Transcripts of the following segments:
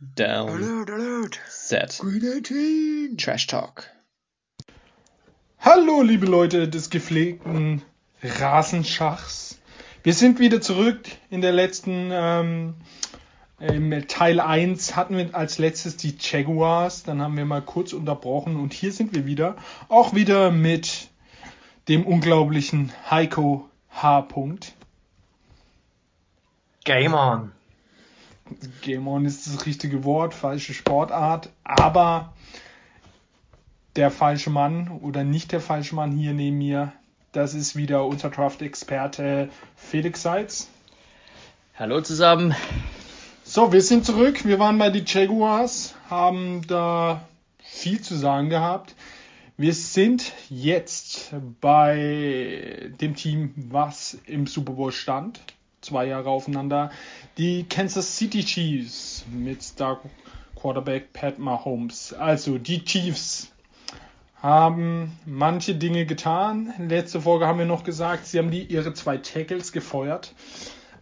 Down. Alert, alert. Set. Green 18. Trash Talk. Hallo, liebe Leute des gepflegten Rasenschachs. Wir sind wieder zurück. In der letzten ähm, im Teil 1 hatten wir als letztes die Jaguars. Dann haben wir mal kurz unterbrochen und hier sind wir wieder. Auch wieder mit dem unglaublichen Heiko H. -Punkt. Game on. Game On ist das richtige Wort, falsche Sportart, aber der falsche Mann oder nicht der falsche Mann hier neben mir, das ist wieder unser Draft-Experte Felix Seitz. Hallo zusammen. So, wir sind zurück. Wir waren bei die Jaguars, haben da viel zu sagen gehabt. Wir sind jetzt bei dem Team, was im Super Bowl stand. Zwei Jahre aufeinander. Die Kansas City Chiefs mit Star Quarterback Pat Mahomes. Also die Chiefs haben manche Dinge getan. Letzte Folge haben wir noch gesagt, sie haben die ihre zwei Tackles gefeuert.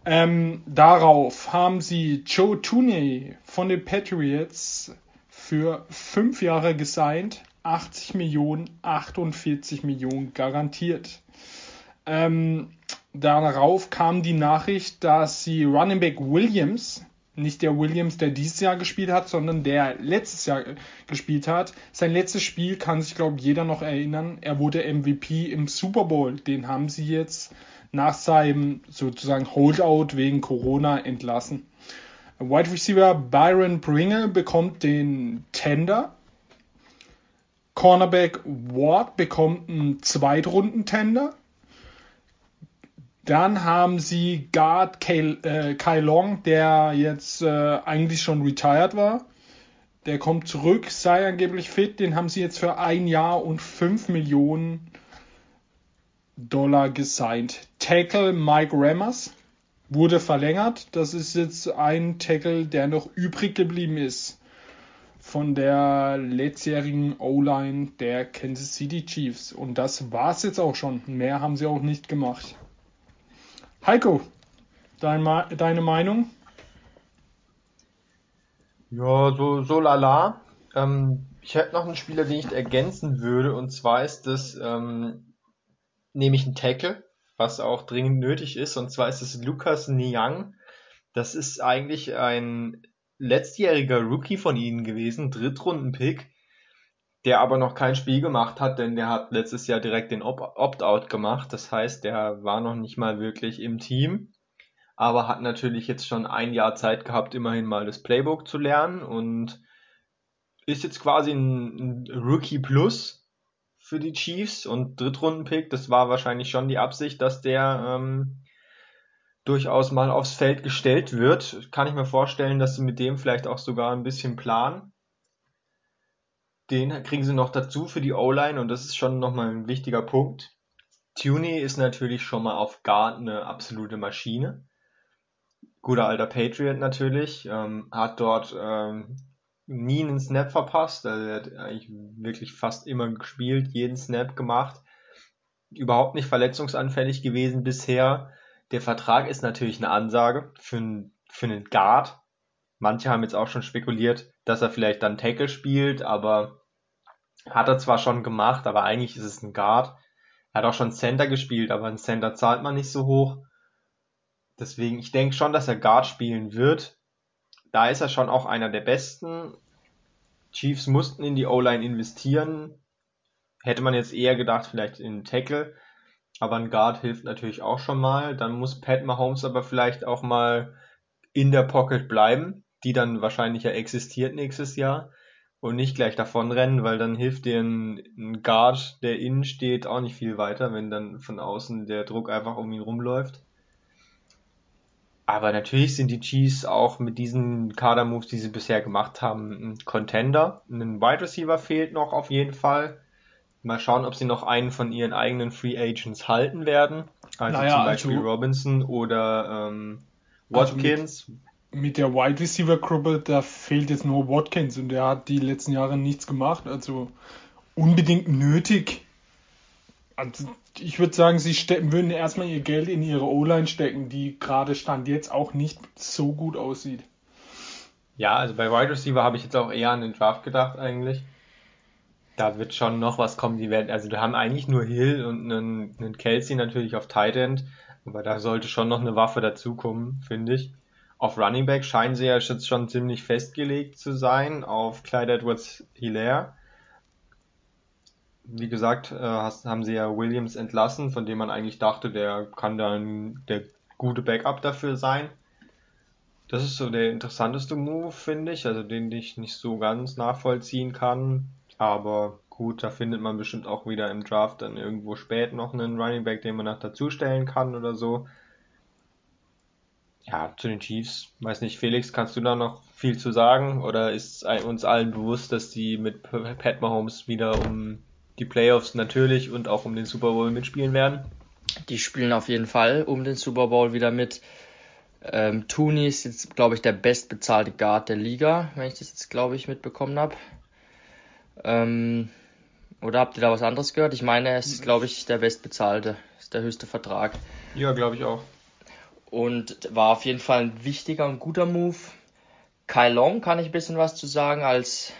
Ähm, darauf haben sie Joe Tooney von den Patriots für fünf Jahre gesigned, 80 Millionen, 48 Millionen garantiert. Ähm, darauf kam die Nachricht, dass sie Running Back Williams, nicht der Williams, der dieses Jahr gespielt hat, sondern der letztes Jahr gespielt hat. Sein letztes Spiel kann sich, glaube ich, jeder noch erinnern. Er wurde MVP im Super Bowl. Den haben sie jetzt nach seinem sozusagen Holdout wegen Corona entlassen. Wide Receiver Byron Pringle bekommt den Tender. Cornerback Ward bekommt einen Zweitrunden-Tender. Dann haben sie Guard Kai, äh, Kai Long, der jetzt äh, eigentlich schon retired war. Der kommt zurück, sei angeblich fit. Den haben sie jetzt für ein Jahr und 5 Millionen Dollar gesigned. Tackle Mike Rammers wurde verlängert. Das ist jetzt ein Tackle, der noch übrig geblieben ist von der letztjährigen O-Line der Kansas City Chiefs. Und das war's jetzt auch schon. Mehr haben sie auch nicht gemacht. Heiko, dein, deine Meinung? Ja, so, so lala. Ähm, ich hätte noch einen Spieler, den ich ergänzen würde, und zwar ist das ähm, nämlich ein Tackle, was auch dringend nötig ist, und zwar ist es Lukas Niang. Das ist eigentlich ein letztjähriger Rookie von ihnen gewesen, Drittrunden-Pick, der aber noch kein Spiel gemacht hat, denn der hat letztes Jahr direkt den Opt-out gemacht. Das heißt, der war noch nicht mal wirklich im Team, aber hat natürlich jetzt schon ein Jahr Zeit gehabt, immerhin mal das Playbook zu lernen und ist jetzt quasi ein, Rookie Plus für die Chiefs und Drittrunden-Pick. Das war wahrscheinlich schon die Absicht, dass der ähm, durchaus mal aufs Feld gestellt wird. Kann ich mir vorstellen, dass sie mit dem vielleicht auch sogar ein bisschen planen den kriegen sie noch dazu für die O-Line und das ist schon nochmal ein wichtiger Punkt. Tuney ist natürlich schon mal auf Guard eine absolute Maschine. Guter alter Patriot natürlich, ähm, hat dort ähm, nie einen Snap verpasst, also er hat eigentlich wirklich fast immer gespielt, jeden Snap gemacht. Überhaupt nicht verletzungsanfällig gewesen bisher. Der Vertrag ist natürlich eine Ansage für, für einen Guard. Manche haben jetzt auch schon spekuliert, dass er vielleicht dann Tackle spielt, aber hat er zwar schon gemacht, aber eigentlich ist es ein Guard. Er hat auch schon Center gespielt, aber ein Center zahlt man nicht so hoch. Deswegen, ich denke schon, dass er Guard spielen wird. Da ist er schon auch einer der besten. Chiefs mussten in die O-Line investieren. Hätte man jetzt eher gedacht, vielleicht in Tackle. Aber ein Guard hilft natürlich auch schon mal. Dann muss Pat Mahomes aber vielleicht auch mal in der Pocket bleiben, die dann wahrscheinlich ja existiert nächstes Jahr und nicht gleich davonrennen, weil dann hilft dir ein, ein Guard, der innen steht, auch nicht viel weiter, wenn dann von außen der Druck einfach um ihn rumläuft. Aber natürlich sind die Chiefs auch mit diesen Kader-Moves, die sie bisher gemacht haben, ein Contender. Ein Wide Receiver fehlt noch auf jeden Fall. Mal schauen, ob sie noch einen von ihren eigenen Free Agents halten werden. Also naja, zum Beispiel also, Robinson oder ähm, Watkins. Also mit der Wide Receiver Gruppe, da fehlt jetzt nur Watkins und der hat die letzten Jahre nichts gemacht. Also unbedingt nötig. Also ich würde sagen, sie stecken, würden erstmal ihr Geld in ihre O-Line stecken, die gerade Stand jetzt auch nicht so gut aussieht. Ja, also bei Wide Receiver habe ich jetzt auch eher an den Draft gedacht eigentlich. Da wird schon noch was kommen. Die werden, also da haben eigentlich nur Hill und einen, einen Kelsey natürlich auf Tight End, aber da sollte schon noch eine Waffe dazukommen, finde ich. Auf Running Back scheinen sie ja jetzt schon ziemlich festgelegt zu sein, auf Clyde Edwards Hilaire. Wie gesagt, äh, haben sie ja Williams entlassen, von dem man eigentlich dachte, der kann dann der gute Backup dafür sein. Das ist so der interessanteste Move, finde ich, also den ich nicht so ganz nachvollziehen kann. Aber gut, da findet man bestimmt auch wieder im Draft dann irgendwo spät noch einen Running Back, den man noch dazustellen kann oder so. Ja, zu den Chiefs, weiß nicht, Felix, kannst du da noch viel zu sagen? Oder ist uns allen bewusst, dass die mit Pat Mahomes wieder um die Playoffs natürlich und auch um den Super Bowl mitspielen werden? Die spielen auf jeden Fall um den Super Bowl wieder mit. Ähm, Tooney ist jetzt, glaube ich, der bestbezahlte Guard der Liga, wenn ich das jetzt, glaube ich, mitbekommen habe. Ähm, oder habt ihr da was anderes gehört? Ich meine, es ist, glaube ich, der bestbezahlte, ist der höchste Vertrag. Ja, glaube ich auch. Und war auf jeden Fall ein wichtiger und guter Move. Kai Long kann ich ein bisschen was zu sagen, als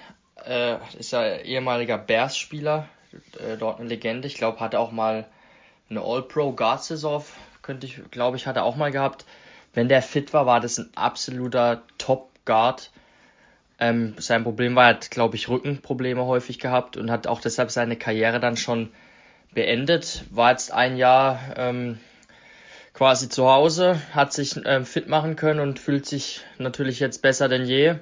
äh, ist er ehemaliger Bears-Spieler, äh, dort eine Legende. Ich glaube, hatte auch mal eine All-Pro-Guard-Saison, könnte ich, glaube ich, hat er auch mal gehabt. Wenn der fit war, war das ein absoluter Top-Guard. Ähm, sein Problem war, er hat, glaube ich, Rückenprobleme häufig gehabt und hat auch deshalb seine Karriere dann schon beendet. War jetzt ein Jahr ähm, quasi zu Hause, hat sich ähm, fit machen können und fühlt sich natürlich jetzt besser denn je.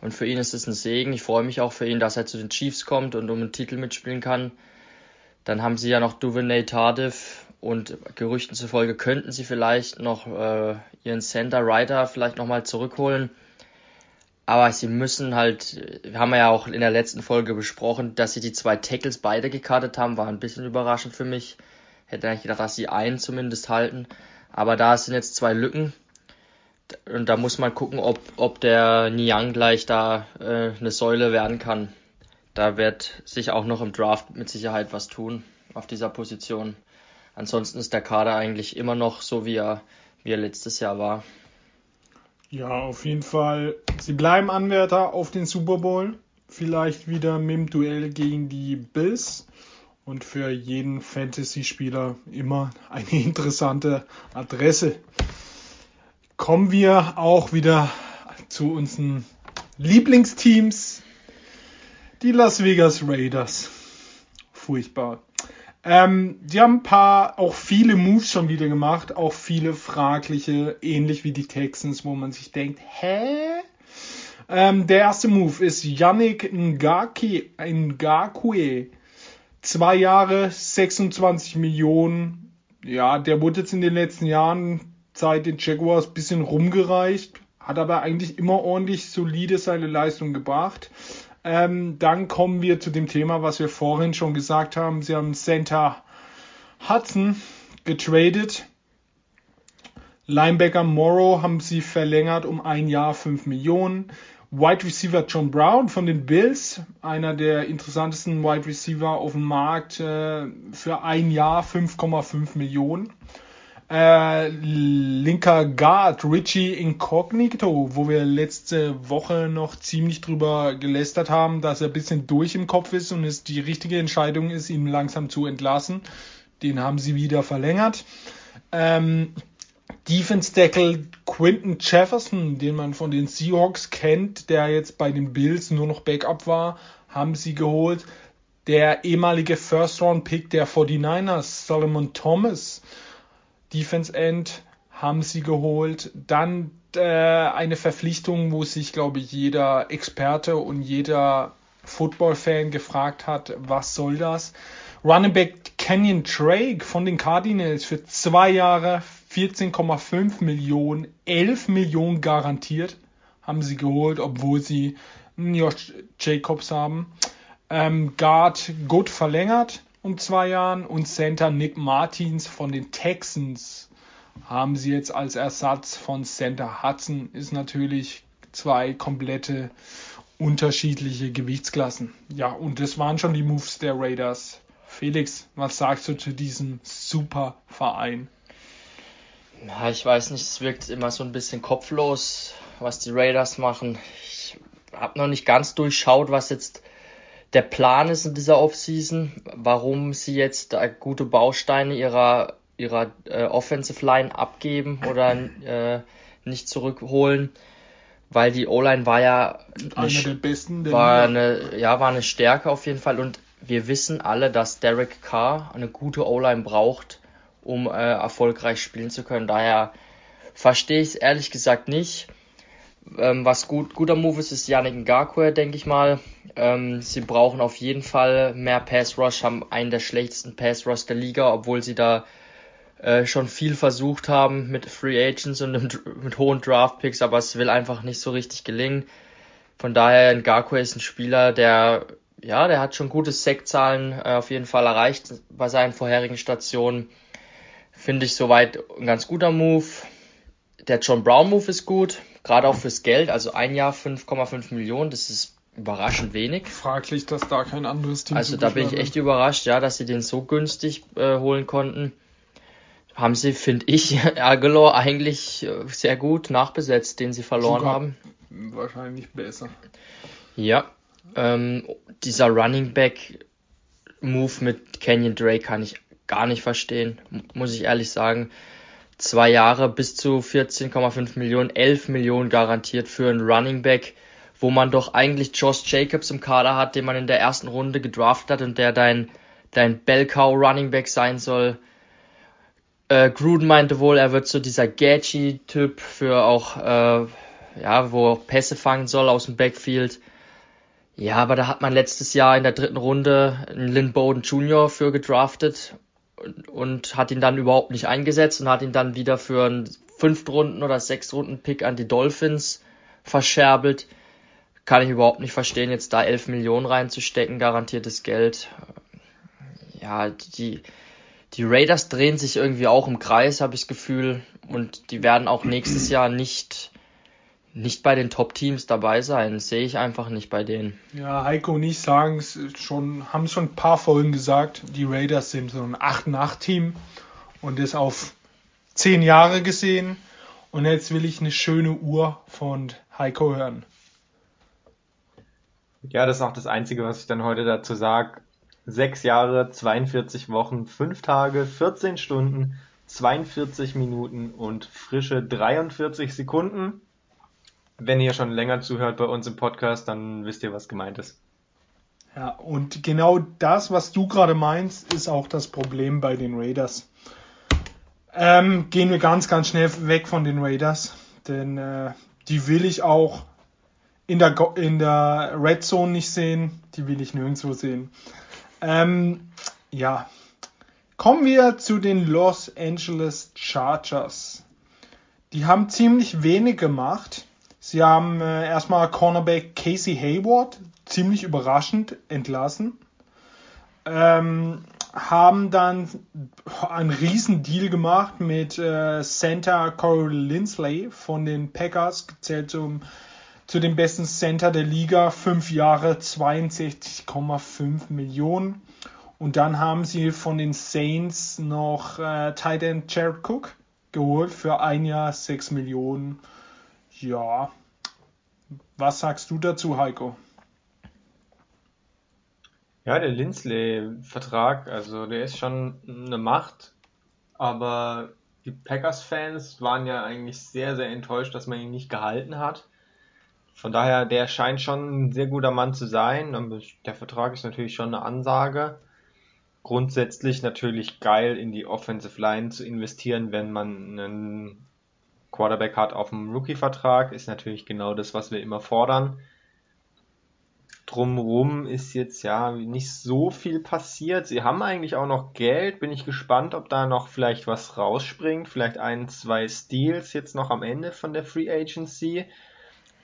Und für ihn ist es ein Segen. Ich freue mich auch für ihn, dass er zu den Chiefs kommt und um einen Titel mitspielen kann. Dann haben sie ja noch Duvernay Tardif und Gerüchten zufolge könnten sie vielleicht noch äh, ihren Center Rider vielleicht nochmal zurückholen. Aber sie müssen halt, haben wir ja auch in der letzten Folge besprochen, dass sie die zwei Tackles beide gekartet haben, war ein bisschen überraschend für mich. Hätte eigentlich gedacht, dass sie einen zumindest halten. Aber da sind jetzt zwei Lücken. Und da muss man gucken, ob, ob der Niang gleich da äh, eine Säule werden kann. Da wird sich auch noch im Draft mit Sicherheit was tun auf dieser Position. Ansonsten ist der Kader eigentlich immer noch so, wie er, wie er letztes Jahr war. Ja, auf jeden Fall. Sie bleiben Anwärter auf den Super Bowl. Vielleicht wieder mit dem Duell gegen die Bills und für jeden Fantasy-Spieler immer eine interessante Adresse. Kommen wir auch wieder zu unseren Lieblingsteams, die Las Vegas Raiders. Furchtbar. Ähm, die haben ein paar, auch viele Moves schon wieder gemacht, auch viele fragliche, ähnlich wie die Texans, wo man sich denkt, hä? Ähm, der erste Move ist Yannick Ngaki, Ngakwe Zwei Jahre, 26 Millionen. Ja, der wurde jetzt in den letzten Jahren seit den Jaguars ein bisschen rumgereicht, hat aber eigentlich immer ordentlich solide seine Leistung gebracht. Ähm, dann kommen wir zu dem Thema, was wir vorhin schon gesagt haben. Sie haben Santa Hudson getradet. Linebacker Morrow haben sie verlängert um ein Jahr 5 Millionen. Wide Receiver John Brown von den Bills, einer der interessantesten Wide Receiver auf dem Markt, äh, für ein Jahr 5,5 Millionen. Äh, linker Guard Richie Incognito, wo wir letzte Woche noch ziemlich drüber gelästert haben, dass er ein bisschen durch im Kopf ist und es die richtige Entscheidung ist, ihn langsam zu entlassen. Den haben sie wieder verlängert. Ähm, Defense Tackle Quinton Jefferson, den man von den Seahawks kennt, der jetzt bei den Bills nur noch Backup war, haben sie geholt. Der ehemalige First Round Pick der 49ers, Solomon Thomas, Defense End, haben sie geholt. Dann äh, eine Verpflichtung, wo sich, glaube ich, jeder Experte und jeder Football-Fan gefragt hat, was soll das? Running Back Kenyon Drake von den Cardinals für zwei Jahre 14,5 Millionen, 11 Millionen garantiert haben sie geholt, obwohl sie Josh Jacobs haben. Ähm, Guard gut verlängert um zwei Jahren und Center Nick Martins von den Texans haben sie jetzt als Ersatz von Center Hudson. Ist natürlich zwei komplette unterschiedliche Gewichtsklassen. Ja, und das waren schon die Moves der Raiders. Felix, was sagst du zu diesem super Verein? Ja, ich weiß nicht, es wirkt immer so ein bisschen kopflos was die Raiders machen. Ich habe noch nicht ganz durchschaut, was jetzt der Plan ist in dieser Offseason, warum sie jetzt gute Bausteine ihrer ihrer äh, Offensive Line abgeben oder äh, nicht zurückholen, weil die O-Line war ja eine der besten war eine ja war eine Stärke auf jeden Fall und wir wissen alle, dass Derek Carr eine gute O-Line braucht, um äh, erfolgreich spielen zu können. Daher verstehe ich es ehrlich gesagt nicht. Ähm, was gut, guter Move ist, ist Yannick Ngakwe, denke ich mal. Ähm, sie brauchen auf jeden Fall mehr Pass Rush, haben einen der schlechtesten Pass Rush der Liga, obwohl sie da äh, schon viel versucht haben mit Free Agents und mit hohen Draft Picks, aber es will einfach nicht so richtig gelingen. Von daher, Ngakwe ist ein Spieler, der, ja, der hat schon gute Sackzahlen äh, auf jeden Fall erreicht bei seinen vorherigen Stationen. Finde ich soweit ein ganz guter Move. Der John Brown Move ist gut, gerade auch fürs Geld, also ein Jahr 5,5 Millionen, das ist überraschend wenig. Fraglich, dass da kein anderes Team Also da bin ich echt überrascht, ja, dass sie den so günstig äh, holen konnten. Haben sie, finde ich, Aguilar eigentlich äh, sehr gut nachbesetzt, den sie verloren Sogar haben. Wahrscheinlich besser. Ja, ähm, dieser Running Back Move mit Canyon Drake kann ich gar nicht verstehen, muss ich ehrlich sagen. Zwei Jahre bis zu 14,5 Millionen, 11 Millionen garantiert für einen Running Back, wo man doch eigentlich Josh Jacobs im Kader hat, den man in der ersten Runde gedraftet hat und der dein, dein Bellcow Running Back sein soll. Äh, Gruden meinte wohl, er wird so dieser Gadgy-Typ für auch, äh, ja, wo auch Pässe fangen soll aus dem Backfield. Ja, aber da hat man letztes Jahr in der dritten Runde einen Lynn Bowden Jr. für gedraftet und, und hat ihn dann überhaupt nicht eingesetzt und hat ihn dann wieder für einen Fünftrunden- oder Sechstrunden-Pick an die Dolphins verscherbelt. Kann ich überhaupt nicht verstehen, jetzt da 11 Millionen reinzustecken, garantiertes Geld. Ja, die, die Raiders drehen sich irgendwie auch im Kreis, habe ich das Gefühl. Und die werden auch nächstes Jahr nicht, nicht bei den Top-Teams dabei sein. Das sehe ich einfach nicht bei denen. Ja, Heiko und ich sagen es schon, haben schon ein paar Folgen gesagt, die Raiders sind so ein 8-8-Team und das auf 10 Jahre gesehen. Und jetzt will ich eine schöne Uhr von Heiko hören. Ja, das ist auch das Einzige, was ich dann heute dazu sage. Sechs Jahre, 42 Wochen, 5 Tage, 14 Stunden, 42 Minuten und frische 43 Sekunden. Wenn ihr schon länger zuhört bei uns im Podcast, dann wisst ihr, was gemeint ist. Ja, und genau das, was du gerade meinst, ist auch das Problem bei den Raiders. Ähm, gehen wir ganz, ganz schnell weg von den Raiders, denn äh, die will ich auch in der, Go in der Red Zone nicht sehen, die will ich nirgendwo sehen. Ähm, ja, kommen wir zu den Los Angeles Chargers. Die haben ziemlich wenig gemacht. Sie haben äh, erstmal Cornerback Casey Hayward ziemlich überraschend entlassen. Ähm, haben dann einen riesen Deal gemacht mit äh, Center Corey Lindsley von den Packers, gezählt zum, zu dem besten Center der Liga, fünf Jahre 62,5 Millionen. Und dann haben sie von den Saints noch äh, Tight End Jared Cook geholt für ein Jahr 6 Millionen. Ja, was sagst du dazu, Heiko? Ja, der Lindsley-Vertrag, also der ist schon eine Macht, aber die Packers-Fans waren ja eigentlich sehr, sehr enttäuscht, dass man ihn nicht gehalten hat. Von daher, der scheint schon ein sehr guter Mann zu sein. Der Vertrag ist natürlich schon eine Ansage. Grundsätzlich natürlich geil in die Offensive Line zu investieren, wenn man einen Quarterback hat auf dem Rookie-Vertrag, ist natürlich genau das, was wir immer fordern. Drumrum ist jetzt ja nicht so viel passiert. Sie haben eigentlich auch noch Geld. Bin ich gespannt, ob da noch vielleicht was rausspringt. Vielleicht ein, zwei Steals jetzt noch am Ende von der Free Agency.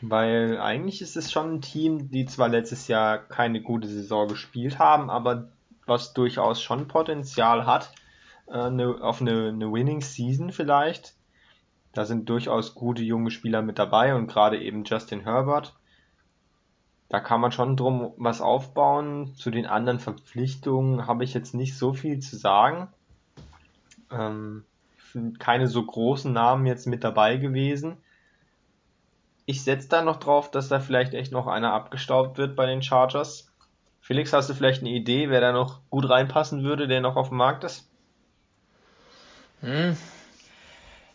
Weil eigentlich ist es schon ein Team, die zwar letztes Jahr keine gute Saison gespielt haben, aber was durchaus schon Potenzial hat äh, eine, auf eine, eine Winning Season vielleicht. Da sind durchaus gute junge Spieler mit dabei und gerade eben Justin Herbert. Da kann man schon drum was aufbauen. Zu den anderen Verpflichtungen habe ich jetzt nicht so viel zu sagen. Ähm, keine so großen Namen jetzt mit dabei gewesen. ich setze da noch drauf, dass da vielleicht echt noch einer abgestaubt wird bei den Chargers. Felix, hast du vielleicht eine Idee, wer da noch gut reinpassen würde, der noch auf dem Markt ist? Hm.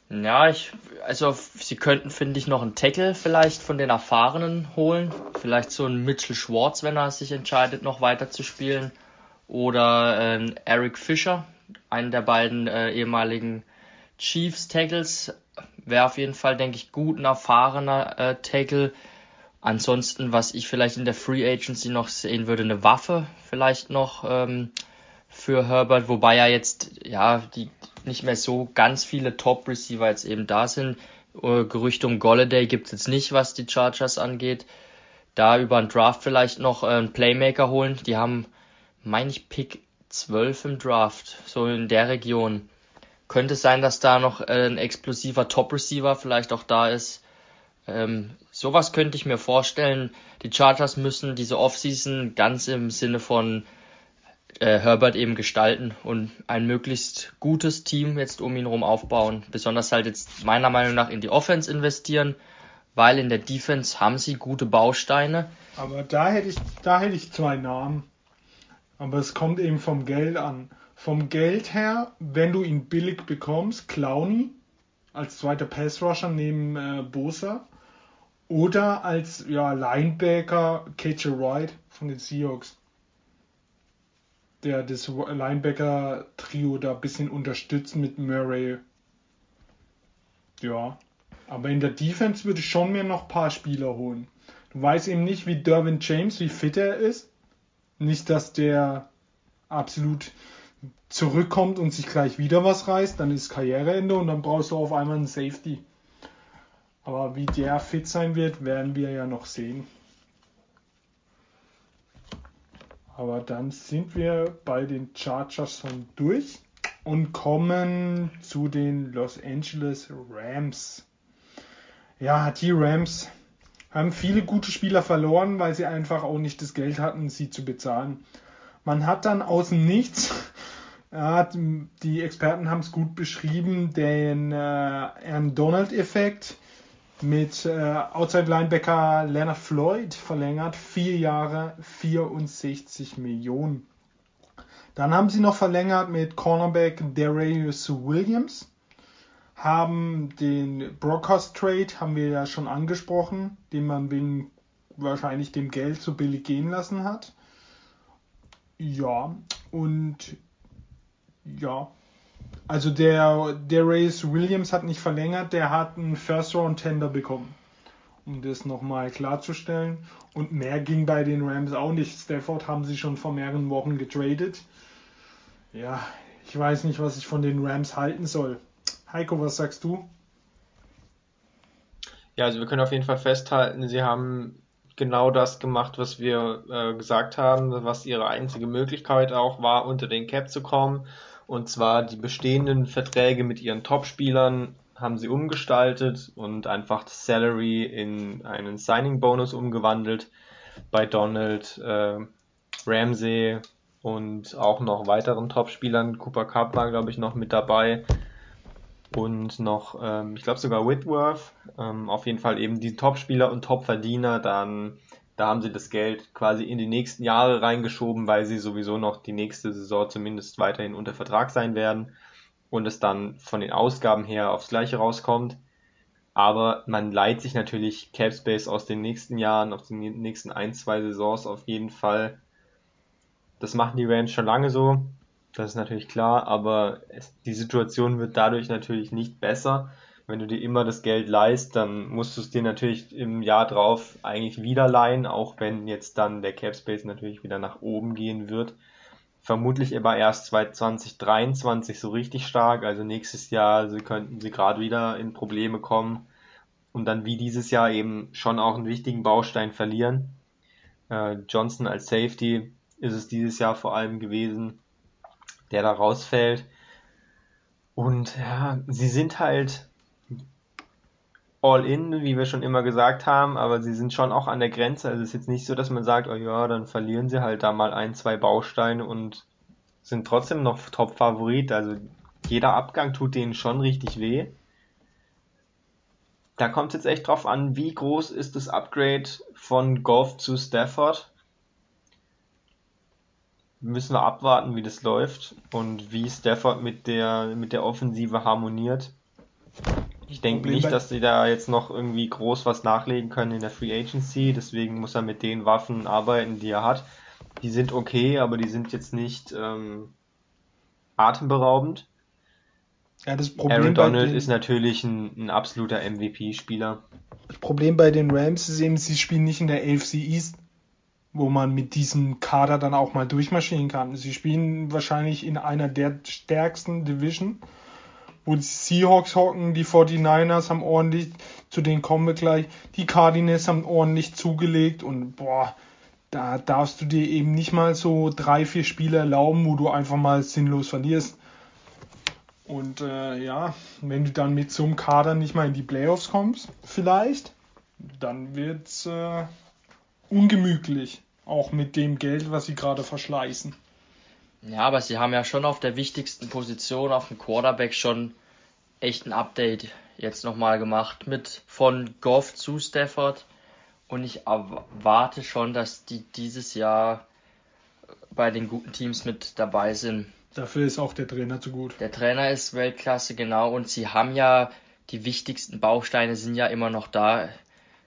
Ja, ich, also sie könnten, finde ich, noch einen Tackle vielleicht von den Erfahrenen holen. Vielleicht so einen Mitchell Schwartz, wenn er sich entscheidet, noch weiter zu spielen. Oder äh, Eric Fischer, einen der beiden äh, ehemaligen Chiefs Tackles. Wäre auf jeden Fall, denke ich, gut, ein erfahrener äh, Tackle. Ansonsten, was ich vielleicht in der Free Agency noch sehen würde, eine Waffe vielleicht noch ähm, für Herbert, wobei ja jetzt ja die nicht mehr so ganz viele Top Receiver jetzt eben da sind. Äh, Gerüchte um Golladay gibt es jetzt nicht, was die Chargers angeht. Da über einen Draft vielleicht noch äh, einen Playmaker holen. Die haben, meine ich, Pick 12 im Draft, so in der Region. Könnte sein, dass da noch äh, ein explosiver Top Receiver vielleicht auch da ist. Ähm, sowas könnte ich mir vorstellen. Die Chargers müssen diese Offseason ganz im Sinne von äh, Herbert eben gestalten und ein möglichst gutes Team jetzt um ihn herum aufbauen. Besonders halt jetzt meiner Meinung nach in die Offense investieren, weil in der Defense haben sie gute Bausteine. Aber da hätte ich, da hätte ich zwei Namen. Aber es kommt eben vom Geld an. Vom Geld her, wenn du ihn billig bekommst, Clowny als zweiter Passrusher neben äh, Bosa oder als ja, Linebacker KJ Wright von den Seahawks der das Linebacker-Trio da ein bisschen unterstützt mit Murray. Ja. Aber in der Defense würde ich schon mir noch ein paar Spieler holen. Du weißt eben nicht, wie Derwin James, wie fit er ist. Nicht, dass der absolut zurückkommt und sich gleich wieder was reißt, dann ist Karriereende und dann brauchst du auf einmal einen Safety. Aber wie der fit sein wird, werden wir ja noch sehen. Aber dann sind wir bei den Chargers schon durch und kommen zu den Los Angeles Rams. Ja, die Rams haben viele gute Spieler verloren, weil sie einfach auch nicht das Geld hatten, sie zu bezahlen. Man hat dann aus dem Nichts, ja, die Experten haben es gut beschrieben, den äh, Aaron Donald-Effekt mit äh, Outside Linebacker Leonard Floyd verlängert, vier Jahre, 64 Millionen. Dann haben sie noch verlängert mit Cornerback Darius Williams, haben den Broadcast Trade, haben wir ja schon angesprochen, den man wegen wahrscheinlich dem Geld zu billig gehen lassen hat. Ja, und ja, also der, der Williams hat nicht verlängert, der hat einen First Round Tender bekommen. Um das nochmal klarzustellen. Und mehr ging bei den Rams auch nicht. Stafford haben sie schon vor mehreren Wochen getradet. Ja, ich weiß nicht, was ich von den Rams halten soll. Heiko, was sagst du? Ja, also wir können auf jeden Fall festhalten, sie haben genau das gemacht, was wir äh, gesagt haben, was ihre einzige Möglichkeit auch war, unter den Cap zu kommen. Und zwar die bestehenden Verträge mit ihren Topspielern haben sie umgestaltet und einfach das Salary in einen Signing-Bonus umgewandelt. Bei Donald, äh, Ramsey und auch noch weiteren Topspielern. Cooper Cup war, glaube ich, noch mit dabei. Und noch, ähm, ich glaube sogar Whitworth. Ähm, auf jeden Fall eben die Topspieler und Topverdiener dann da haben sie das Geld quasi in die nächsten Jahre reingeschoben, weil sie sowieso noch die nächste Saison zumindest weiterhin unter Vertrag sein werden und es dann von den Ausgaben her aufs Gleiche rauskommt. Aber man leiht sich natürlich Cap Space aus den nächsten Jahren, aus den nächsten ein, zwei Saisons auf jeden Fall. Das machen die Rams schon lange so. Das ist natürlich klar, aber es, die Situation wird dadurch natürlich nicht besser wenn du dir immer das Geld leist, dann musst du es dir natürlich im Jahr drauf eigentlich wieder leihen, auch wenn jetzt dann der Cap Space natürlich wieder nach oben gehen wird. Vermutlich aber erst 2023 so richtig stark, also nächstes Jahr sie könnten sie gerade wieder in Probleme kommen und dann wie dieses Jahr eben schon auch einen wichtigen Baustein verlieren. Äh, Johnson als Safety ist es dieses Jahr vor allem gewesen, der da rausfällt. Und ja, sie sind halt all in, wie wir schon immer gesagt haben, aber sie sind schon auch an der Grenze. Also es ist jetzt nicht so, dass man sagt, oh ja, dann verlieren sie halt da mal ein, zwei Bausteine und sind trotzdem noch Top-Favorit. Also jeder Abgang tut denen schon richtig weh. da kommt es jetzt echt drauf an, wie groß ist das Upgrade von Goff zu Stafford. Müssen wir abwarten, wie das läuft und wie Stafford mit der, mit der Offensive harmoniert. Ich denke nicht, dass sie da jetzt noch irgendwie groß was nachlegen können in der Free Agency, deswegen muss er mit den Waffen arbeiten, die er hat. Die sind okay, aber die sind jetzt nicht ähm, atemberaubend. Ja, das Problem Aaron Donald den, ist natürlich ein, ein absoluter MVP-Spieler. Das Problem bei den Rams ist eben, sie spielen nicht in der AFC East, wo man mit diesem Kader dann auch mal durchmarschieren kann. Sie spielen wahrscheinlich in einer der stärksten Division, wo die Seahawks hocken, die 49ers haben ordentlich, zu denen kommen wir gleich, die Cardinals haben ordentlich zugelegt und boah, da darfst du dir eben nicht mal so drei, vier Spiele erlauben, wo du einfach mal sinnlos verlierst. Und äh, ja, wenn du dann mit so einem Kader nicht mal in die Playoffs kommst, vielleicht, dann wird's äh, ungemütlich. Auch mit dem Geld, was sie gerade verschleißen. Ja, aber sie haben ja schon auf der wichtigsten Position, auf dem Quarterback, schon echt ein Update jetzt nochmal gemacht mit von Goff zu Stafford. Und ich erwarte schon, dass die dieses Jahr bei den guten Teams mit dabei sind. Dafür ist auch der Trainer zu gut. Der Trainer ist Weltklasse, genau. Und sie haben ja, die wichtigsten Bausteine sind ja immer noch da.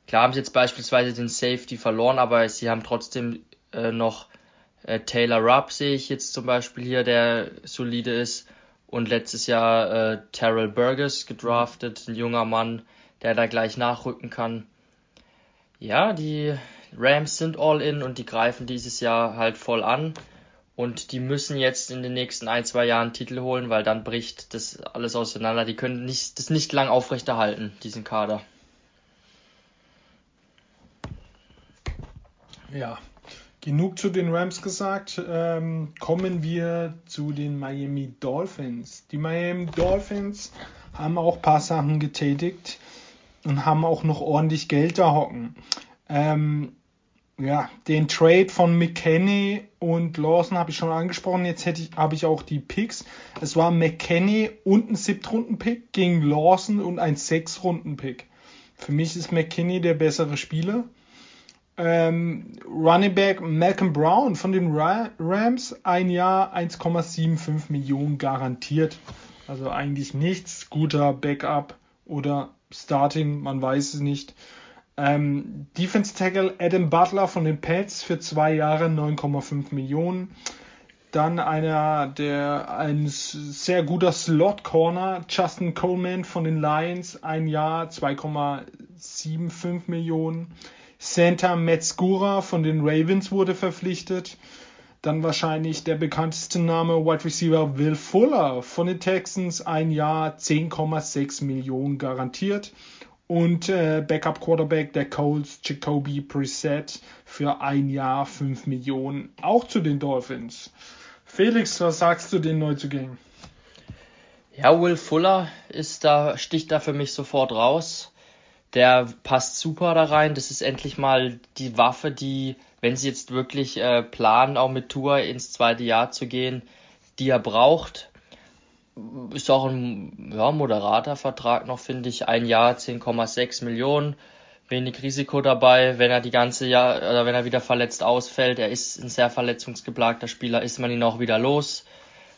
Klar haben sie jetzt beispielsweise den Safety verloren, aber sie haben trotzdem äh, noch äh, Taylor Rupp, sehe ich jetzt zum Beispiel hier, der solide ist. Und letztes Jahr äh, Terrell Burgess gedraftet, ein junger Mann, der da gleich nachrücken kann. Ja, die Rams sind all in und die greifen dieses Jahr halt voll an. Und die müssen jetzt in den nächsten ein, zwei Jahren Titel holen, weil dann bricht das alles auseinander. Die können nicht, das nicht lang aufrechterhalten, diesen Kader. Ja, genug zu den Rams gesagt. Ähm, kommen wir zu den Miami Dolphins. Die Miami Dolphins haben auch ein paar Sachen getätigt und haben auch noch ordentlich Geld da hocken. Ähm, ja, den Trade von McKenney und Lawson habe ich schon angesprochen. Jetzt hätte ich, habe ich auch die Picks. Es war McKenney und ein Siebtrunden-Pick gegen Lawson und ein Sechs-Runden-Pick. Für mich ist McKinney der bessere Spieler. Ähm, Running Back Malcolm Brown von den Rams, ein Jahr 1,75 Millionen garantiert. Also eigentlich nichts. Guter Backup oder Starting, man weiß es nicht. Ähm, Defense Tackle Adam Butler von den Pets für zwei Jahre 9,5 Millionen. Dann einer der ein sehr guter Slot Corner Justin Coleman von den Lions ein Jahr 2,75 Millionen. Santa Metzgura von den Ravens wurde verpflichtet. Dann wahrscheinlich der bekannteste Name Wide Receiver Will Fuller von den Texans ein Jahr 10,6 Millionen garantiert und äh, Backup Quarterback der Colts, Jacoby Preset für ein Jahr 5 Millionen, auch zu den Dolphins. Felix, was sagst du den Neuzugängen? Ja, Will Fuller ist da, sticht da für mich sofort raus. Der passt super da rein. Das ist endlich mal die Waffe, die, wenn sie jetzt wirklich äh, planen, auch mit Tour ins zweite Jahr zu gehen, die er braucht ist auch ein ja, moderater Vertrag noch, finde ich. Ein Jahr 10,6 Millionen. Wenig Risiko dabei, wenn er die ganze Jahr oder wenn er wieder verletzt ausfällt. Er ist ein sehr verletzungsgeplagter Spieler, ist man ihn auch wieder los.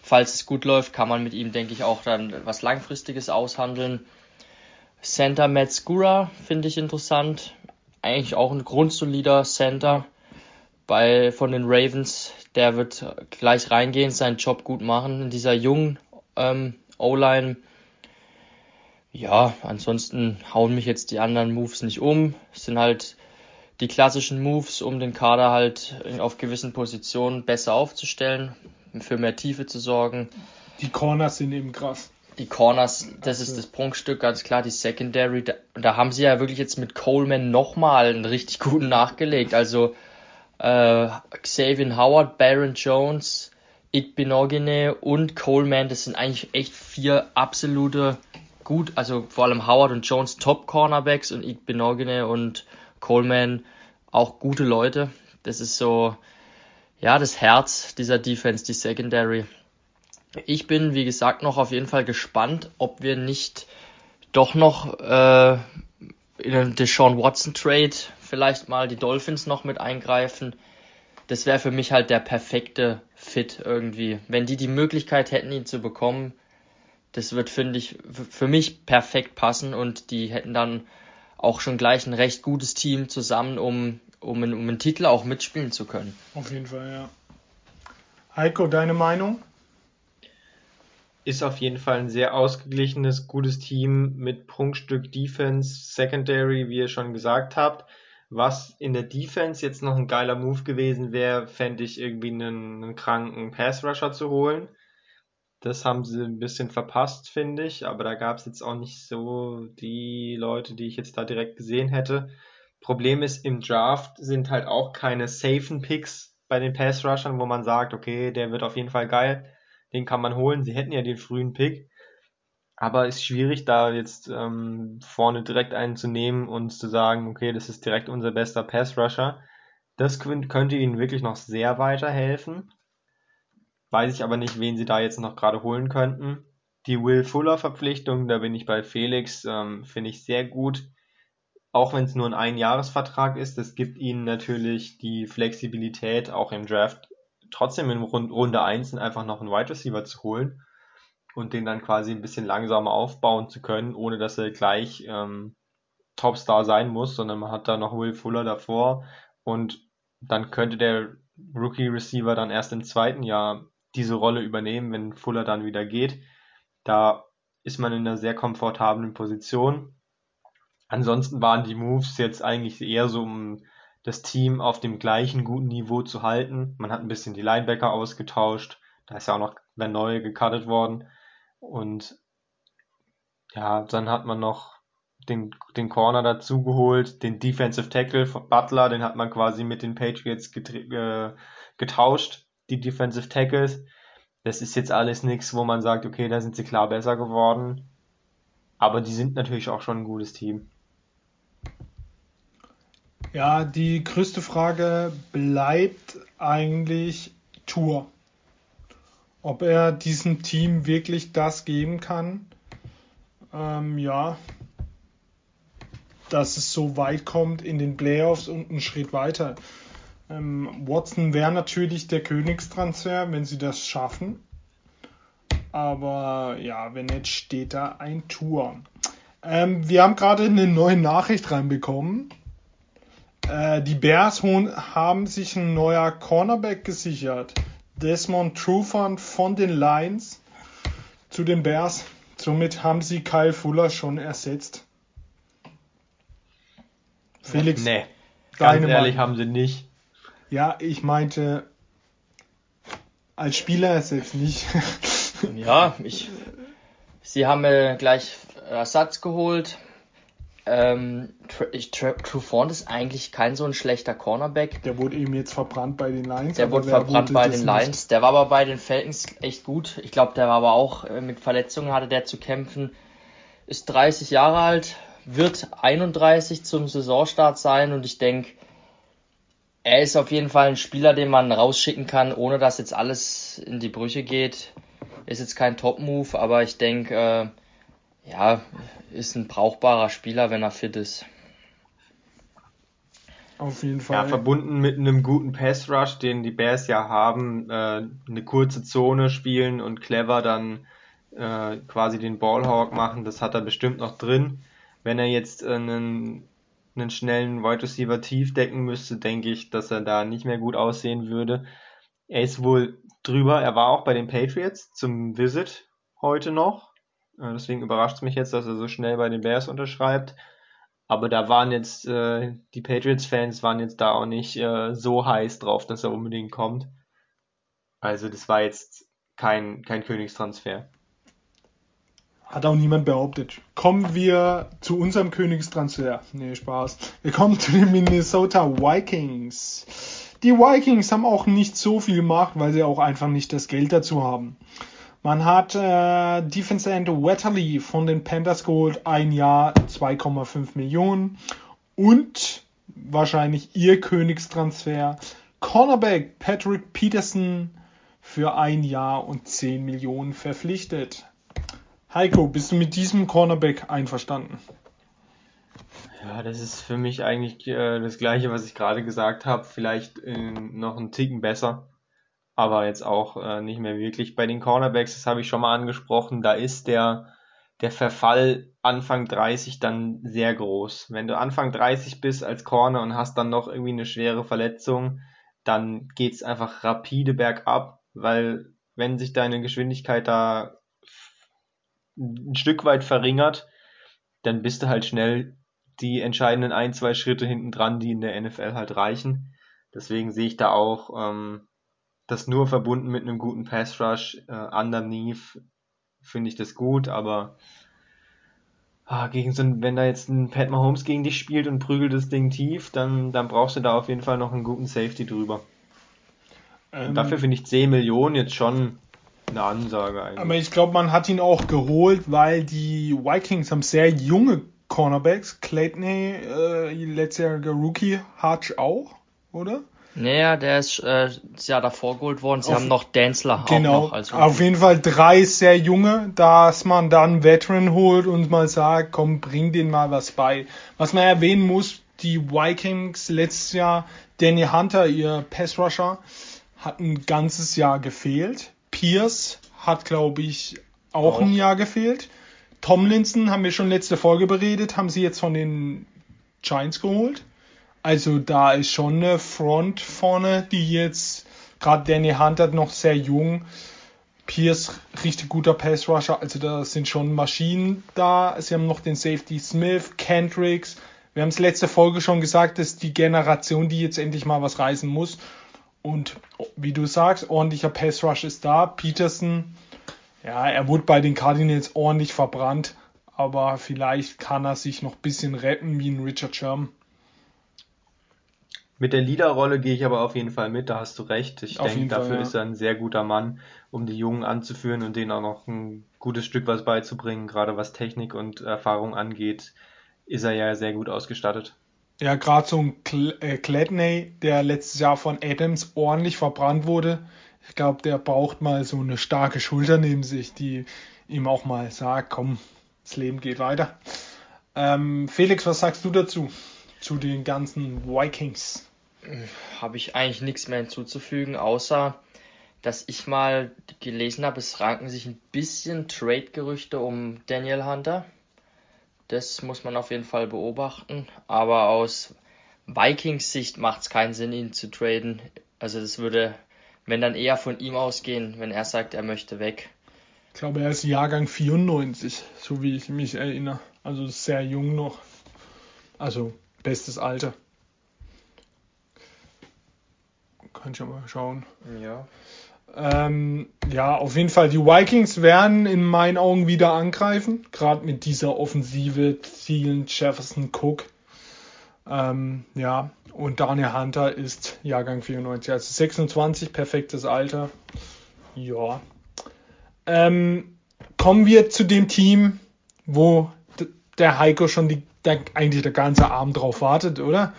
Falls es gut läuft, kann man mit ihm, denke ich, auch dann was Langfristiges aushandeln. Center Metzgura finde ich interessant. Eigentlich auch ein grundsolider Center bei, von den Ravens. Der wird gleich reingehen, seinen Job gut machen in dieser jungen ähm, O-Line. Ja, ansonsten hauen mich jetzt die anderen Moves nicht um. Es sind halt die klassischen Moves, um den Kader halt auf gewissen Positionen besser aufzustellen, für mehr Tiefe zu sorgen. Die Corners sind eben krass. Die Corners, das ist das Prunkstück, ganz klar. Die Secondary, da, da haben sie ja wirklich jetzt mit Coleman nochmal einen richtig guten nachgelegt. Also äh, Xavier Howard, Baron Jones, Igbinogene und Coleman, das sind eigentlich echt vier absolute gut, also vor allem Howard und Jones Top Cornerbacks und Igbinogene und Coleman auch gute Leute. Das ist so, ja, das Herz dieser Defense, die Secondary. Ich bin, wie gesagt, noch auf jeden Fall gespannt, ob wir nicht doch noch äh, in den Deshaun Watson Trade vielleicht mal die Dolphins noch mit eingreifen. Das wäre für mich halt der perfekte Fit irgendwie. Wenn die die Möglichkeit hätten, ihn zu bekommen, das wird, finde ich, für mich perfekt passen und die hätten dann auch schon gleich ein recht gutes Team zusammen, um, um, um einen Titel auch mitspielen zu können. Auf jeden Fall, ja. Heiko, deine Meinung? Ist auf jeden Fall ein sehr ausgeglichenes, gutes Team mit Prunkstück Defense, Secondary, wie ihr schon gesagt habt. Was in der Defense jetzt noch ein geiler Move gewesen wäre, fände ich irgendwie einen, einen kranken Pass-Rusher zu holen. Das haben sie ein bisschen verpasst, finde ich, aber da gab es jetzt auch nicht so die Leute, die ich jetzt da direkt gesehen hätte. Problem ist, im Draft sind halt auch keine safen Picks bei den Pass-Rushern, wo man sagt, okay, der wird auf jeden Fall geil, den kann man holen. Sie hätten ja den frühen Pick, aber ist schwierig, da jetzt ähm, vorne direkt einen zu nehmen und zu sagen, okay, das ist direkt unser bester Pass-Rusher. Das könnte ihnen wirklich noch sehr weiterhelfen. Weiß ich aber nicht, wen sie da jetzt noch gerade holen könnten. Die Will Fuller Verpflichtung, da bin ich bei Felix, ähm, finde ich sehr gut. Auch wenn es nur ein Einjahresvertrag ist, das gibt ihnen natürlich die Flexibilität, auch im Draft trotzdem in Runde 1 einfach noch einen Wide Receiver zu holen und den dann quasi ein bisschen langsamer aufbauen zu können, ohne dass er gleich ähm, Topstar sein muss, sondern man hat da noch Will Fuller davor und dann könnte der Rookie Receiver dann erst im zweiten Jahr diese Rolle übernehmen, wenn Fuller dann wieder geht. Da ist man in einer sehr komfortablen Position. Ansonsten waren die Moves jetzt eigentlich eher so, um das Team auf dem gleichen guten Niveau zu halten. Man hat ein bisschen die Linebacker ausgetauscht. Da ist ja auch noch der neue gecuttet worden. Und ja, dann hat man noch den, den Corner dazu geholt, den Defensive Tackle von Butler, den hat man quasi mit den Patriots äh, getauscht, die Defensive Tackles. Das ist jetzt alles nichts, wo man sagt, okay, da sind sie klar besser geworden. Aber die sind natürlich auch schon ein gutes Team. Ja, die größte Frage bleibt eigentlich Tour ob er diesem Team wirklich das geben kann. Ähm, ja, dass es so weit kommt in den Playoffs und einen Schritt weiter. Ähm, Watson wäre natürlich der Königstransfer, wenn sie das schaffen. Aber ja, wenn nicht, steht da ein Tour. Ähm, wir haben gerade eine neue Nachricht reinbekommen. Äh, die Bears haben sich ein neuer Cornerback gesichert. Desmond Trufant von den Lions zu den Bears. Somit haben sie Kyle Fuller schon ersetzt. Felix, nee, ganz ehrlich haben sie nicht. Ja, ich meinte als Spieler ersetzt nicht. ja, ich. Sie haben äh, gleich Ersatz geholt. Ähm, Trufant ist eigentlich kein so ein schlechter Cornerback. Der wurde eben jetzt verbrannt bei den Lions. Der wurde verbrannt bei den Lions. Nicht? Der war aber bei den Falcons echt gut. Ich glaube, der war aber auch äh, mit Verletzungen hatte der zu kämpfen. Ist 30 Jahre alt, wird 31 zum Saisonstart sein und ich denke, er ist auf jeden Fall ein Spieler, den man rausschicken kann, ohne dass jetzt alles in die Brüche geht. Ist jetzt kein Top-Move, aber ich denke, äh, ja, ist ein brauchbarer Spieler, wenn er fit ist. Auf jeden Fall. Ja, verbunden mit einem guten Pass Rush, den die Bears ja haben, äh, eine kurze Zone spielen und clever dann äh, quasi den Ballhawk machen, das hat er bestimmt noch drin. Wenn er jetzt einen, einen schnellen Wide Receiver tief decken müsste, denke ich, dass er da nicht mehr gut aussehen würde. Er ist wohl drüber, er war auch bei den Patriots zum Visit heute noch äh, deswegen überrascht es mich jetzt, dass er so schnell bei den Bears unterschreibt. Aber da waren jetzt, äh, die Patriots-Fans waren jetzt da auch nicht äh, so heiß drauf, dass er unbedingt kommt. Also das war jetzt kein, kein Königstransfer. Hat auch niemand behauptet. Kommen wir zu unserem Königstransfer. Nee, Spaß. Wir kommen zu den Minnesota Vikings. Die Vikings haben auch nicht so viel gemacht, weil sie auch einfach nicht das Geld dazu haben. Man hat äh, Defense End Wetterly von den Panthers geholt, ein Jahr 2,5 Millionen und wahrscheinlich ihr Königstransfer Cornerback Patrick Peterson für ein Jahr und 10 Millionen verpflichtet. Heiko, bist du mit diesem Cornerback einverstanden? Ja, das ist für mich eigentlich äh, das gleiche, was ich gerade gesagt habe. Vielleicht äh, noch einen Ticken besser, aber jetzt auch äh, nicht mehr wirklich. Bei den Cornerbacks, das habe ich schon mal angesprochen, da ist der, der Verfall Anfang 30 dann sehr groß. Wenn du Anfang 30 bist als Corner und hast dann noch irgendwie eine schwere Verletzung, dann geht's einfach rapide bergab, weil wenn sich deine Geschwindigkeit da ein Stück weit verringert, dann bist du halt schnell die entscheidenden ein, zwei Schritte hinten dran, die in der NFL halt reichen. Deswegen sehe ich da auch ähm, das nur verbunden mit einem guten Pass Rush äh, underneath finde ich das gut, aber ah, gegen so ein, wenn da jetzt ein Pat Mahomes gegen dich spielt und prügelt das Ding tief, dann, dann brauchst du da auf jeden Fall noch einen guten Safety drüber. Ähm, dafür finde ich 10 Millionen jetzt schon eine Ansage eigentlich. Aber ich glaube, man hat ihn auch geholt, weil die Vikings haben sehr junge Cornerbacks. Clayton, äh, letztjähriger Rookie, Hutch auch, oder? Naja, der ist äh, Jahr davor geholt worden. Sie auf, haben noch Denzler genau, auch noch als. Auf jeden Fall drei sehr junge, dass man dann Veteran holt und mal sagt, komm, bring denen mal was bei. Was man erwähnen muss, die Vikings letztes Jahr, Danny Hunter, ihr Pass Rusher, hat ein ganzes Jahr gefehlt. Pierce hat, glaube ich, auch, auch ein Jahr gefehlt. Tomlinson haben wir schon letzte Folge beredet, haben sie jetzt von den Giants geholt. Also da ist schon eine Front vorne, die jetzt, gerade Danny Hunter noch sehr jung, Pierce richtig guter Pass Rusher, also da sind schon Maschinen da. Sie haben noch den Safety Smith, Kendricks. Wir haben es letzte Folge schon gesagt, dass die Generation, die jetzt endlich mal was reißen muss. Und wie du sagst, ordentlicher Pass Rush ist da. Peterson, ja, er wurde bei den Cardinals ordentlich verbrannt, aber vielleicht kann er sich noch ein bisschen retten wie ein Richard Sherman. Mit der Leaderrolle gehe ich aber auf jeden Fall mit, da hast du recht. Ich denke, dafür Fall, ja. ist er ein sehr guter Mann, um die Jungen anzuführen und denen auch noch ein gutes Stück was beizubringen, gerade was Technik und Erfahrung angeht, ist er ja sehr gut ausgestattet. Ja, gerade so ein Cladney, äh, der letztes Jahr von Adams ordentlich verbrannt wurde. Ich glaube, der braucht mal so eine starke Schulter neben sich, die ihm auch mal sagt, komm, das Leben geht weiter. Ähm, Felix, was sagst du dazu? Zu den ganzen Vikings? Habe ich eigentlich nichts mehr hinzuzufügen, außer dass ich mal gelesen habe, es ranken sich ein bisschen Trade-Gerüchte um Daniel Hunter. Das muss man auf jeden Fall beobachten. Aber aus Vikings Sicht macht es keinen Sinn, ihn zu traden. Also das würde, wenn dann eher von ihm ausgehen, wenn er sagt, er möchte weg. Ich glaube, er ist Jahrgang 94, so wie ich mich erinnere. Also sehr jung noch. Also bestes Alter. Kann ich ja mal schauen. Ja. Ähm, ja, auf jeden Fall. Die Vikings werden in meinen Augen wieder angreifen. Gerade mit dieser Offensive Thielen, Jefferson, Cook. Ähm, ja, und Daniel Hunter ist Jahrgang 94, also 26, perfektes Alter. Ja. Ähm, kommen wir zu dem Team, wo der Heiko schon die, der, eigentlich der ganze Abend drauf wartet, oder?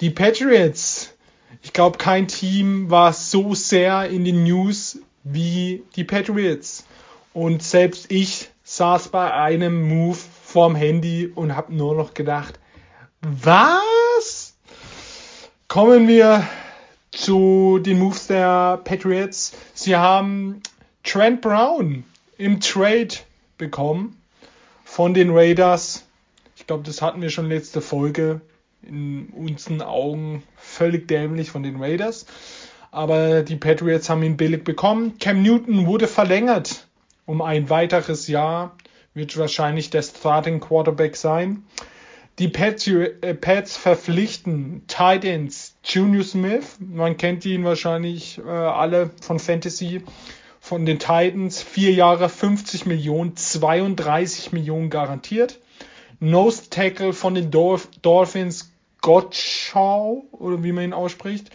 Die Patriots ich glaube, kein Team war so sehr in den News wie die Patriots. Und selbst ich saß bei einem Move vorm Handy und habe nur noch gedacht, was? Kommen wir zu den Moves der Patriots. Sie haben Trent Brown im Trade bekommen von den Raiders. Ich glaube, das hatten wir schon letzte Folge. In unseren Augen völlig dämlich von den Raiders. Aber die Patriots haben ihn billig bekommen. Cam Newton wurde verlängert um ein weiteres Jahr. Wird wahrscheinlich der Starting Quarterback sein. Die äh, Pats verpflichten Titans Junior Smith. Man kennt ihn wahrscheinlich äh, alle von Fantasy. Von den Titans. Vier Jahre 50 Millionen, 32 Millionen garantiert. Nose Tackle von den Dolphins Gottschau, oder wie man ihn ausspricht.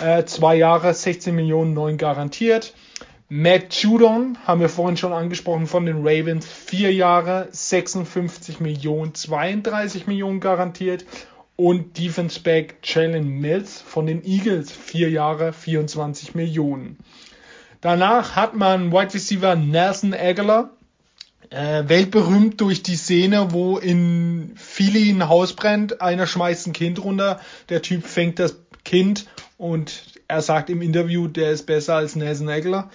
Äh, zwei Jahre, 16 Millionen, 9 garantiert. Matt Judon, haben wir vorhin schon angesprochen, von den Ravens, vier Jahre, 56 Millionen, 32 Millionen garantiert. Und Defense Back Jalen Mills von den Eagles, vier Jahre, 24 Millionen. Danach hat man Wide Receiver Nelson Aguilar Äh, weltberühmt durch die Szene, wo in Philly ein Haus brennt, einer schmeißt ein Kind runter, der Typ fängt das Kind und er sagt im Interview, der ist besser als Nelson Aguilar.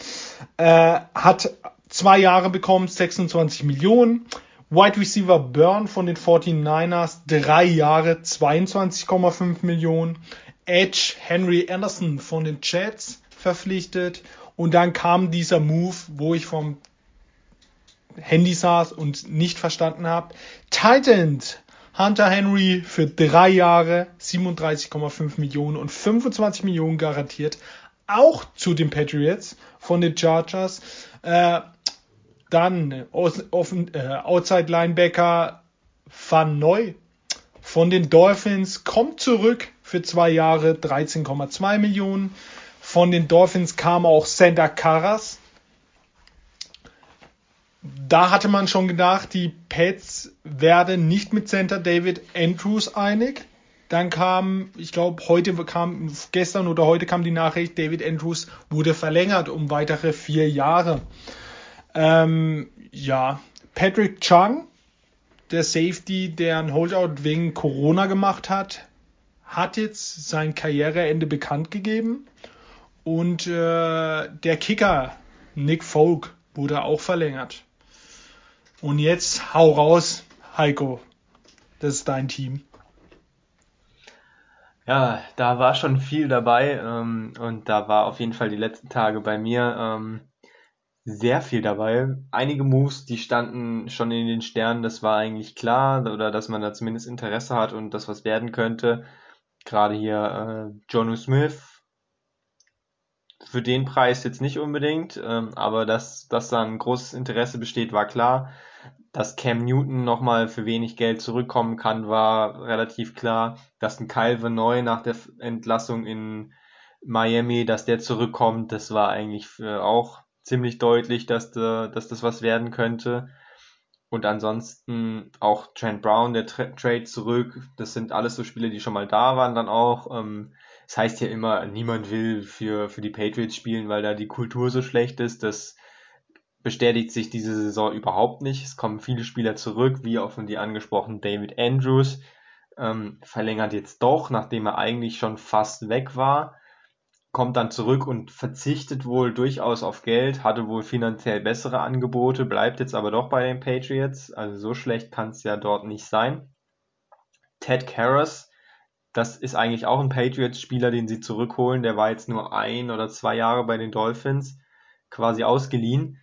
Äh, hat zwei Jahre bekommen, 26 Millionen. Wide Receiver Burn von den 49ers, drei Jahre, 22,5 Millionen. Edge Henry Anderson von den Jets verpflichtet. Und dann kam dieser Move, wo ich vom Handy saß und nicht verstanden habe. Titans Hunter Henry für drei Jahre 37,5 Millionen und 25 Millionen garantiert. Auch zu den Patriots von den Chargers. Äh, dann offen, äh, Outside Linebacker Van Neu von den Dolphins kommt zurück für zwei Jahre 13,2 Millionen. Von den Dolphins kam auch Santa Caras da hatte man schon gedacht, die Pets werden nicht mit Center David Andrews einig. Dann kam, ich glaube, heute kam, gestern oder heute kam die Nachricht, David Andrews wurde verlängert um weitere vier Jahre. Ähm, ja, Patrick Chung, der Safety, der ein Holdout wegen Corona gemacht hat, hat jetzt sein Karriereende bekannt gegeben. Und äh, der Kicker, Nick Folk, wurde auch verlängert. Und jetzt hau raus, Heiko. Das ist dein Team. Ja, da war schon viel dabei ähm, und da war auf jeden Fall die letzten Tage bei mir ähm, sehr viel dabei. Einige Moves, die standen schon in den Sternen, das war eigentlich klar oder dass man da zumindest Interesse hat und das was werden könnte. Gerade hier äh, Jonu Smith, für den Preis jetzt nicht unbedingt, ähm, aber dass, dass da ein großes Interesse besteht, war klar dass Cam Newton nochmal für wenig Geld zurückkommen kann, war relativ klar. Dass ein Kyle Vanoy nach der Entlassung in Miami, dass der zurückkommt, das war eigentlich auch ziemlich deutlich, dass, de, dass das was werden könnte. Und ansonsten auch Trent Brown, der Tra Trade zurück, das sind alles so Spiele, die schon mal da waren dann auch. Ähm, das heißt ja immer, niemand will für, für die Patriots spielen, weil da die Kultur so schlecht ist. Das bestätigt sich diese Saison überhaupt nicht. Es kommen viele Spieler zurück, wie auch von dir angesprochen David Andrews, ähm, verlängert jetzt doch, nachdem er eigentlich schon fast weg war, kommt dann zurück und verzichtet wohl durchaus auf Geld, hatte wohl finanziell bessere Angebote, bleibt jetzt aber doch bei den Patriots. Also so schlecht kann es ja dort nicht sein. Ted Karras, das ist eigentlich auch ein Patriots-Spieler, den sie zurückholen. Der war jetzt nur ein oder zwei Jahre bei den Dolphins, quasi ausgeliehen.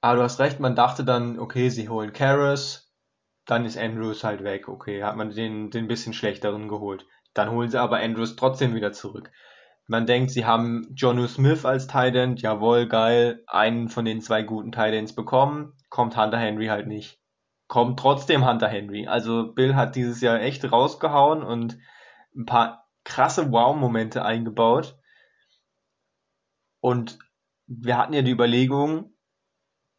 Aber du hast recht, man dachte dann, okay, sie holen Karras, dann ist Andrews halt weg. Okay, hat man den, den bisschen schlechteren geholt. Dann holen sie aber Andrews trotzdem wieder zurück. Man denkt, sie haben Jonu Smith als Tight End, jawohl, geil, einen von den zwei guten Tight Ends bekommen, kommt Hunter Henry halt nicht. Kommt trotzdem Hunter Henry. Also Bill hat dieses Jahr echt rausgehauen und ein paar krasse Wow-Momente eingebaut. Und wir hatten ja die Überlegung,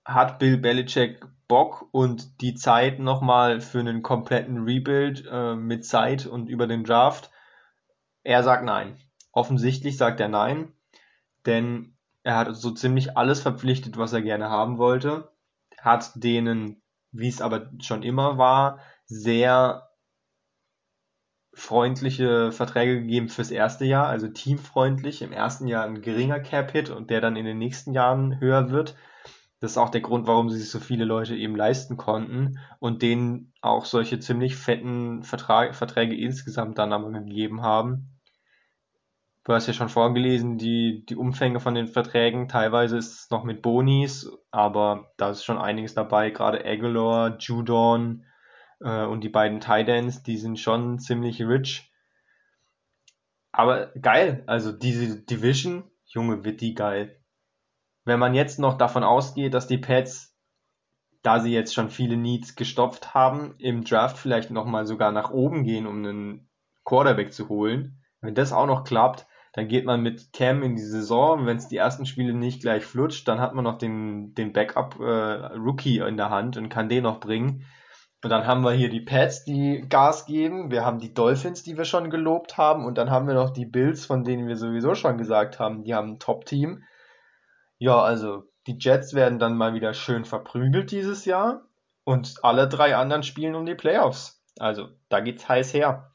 hat Bill Belichick Bock und die Zeit nochmal für einen kompletten Rebuild äh, mit Zeit und über den Draft? Er sagt nein. Offensichtlich sagt er nein, denn er hat so ziemlich alles verpflichtet, was er gerne haben wollte, hat denen, wie es aber schon immer war, sehr freundliche Verträge gegeben fürs erste Jahr, also teamfreundlich. Im ersten Jahr ein geringer Cap-Hit und der dann in den nächsten Jahren höher wird. Das ist auch der Grund, warum sie sich so viele Leute eben leisten konnten und denen auch solche ziemlich fetten Vertrag, Verträge insgesamt dann aber gegeben haben. Du hast ja schon vorgelesen, die, die Umfänge von den Verträgen. Teilweise ist es noch mit Bonis, aber da ist schon einiges dabei. Gerade Aguilar, Judon äh, und die beiden Titans, die sind schon ziemlich rich. Aber geil, also diese Division, Junge, wird die geil wenn man jetzt noch davon ausgeht, dass die Pets, da sie jetzt schon viele Needs gestopft haben, im Draft vielleicht nochmal sogar nach oben gehen, um einen Quarterback zu holen, wenn das auch noch klappt, dann geht man mit Cam in die Saison. Wenn es die ersten Spiele nicht gleich flutscht, dann hat man noch den, den Backup-Rookie äh, in der Hand und kann den noch bringen. Und dann haben wir hier die Pets, die Gas geben. Wir haben die Dolphins, die wir schon gelobt haben. Und dann haben wir noch die Bills, von denen wir sowieso schon gesagt haben, die haben ein Top-Team. Ja, also die Jets werden dann mal wieder schön verprügelt dieses Jahr und alle drei anderen spielen um die Playoffs. Also da geht's heiß her.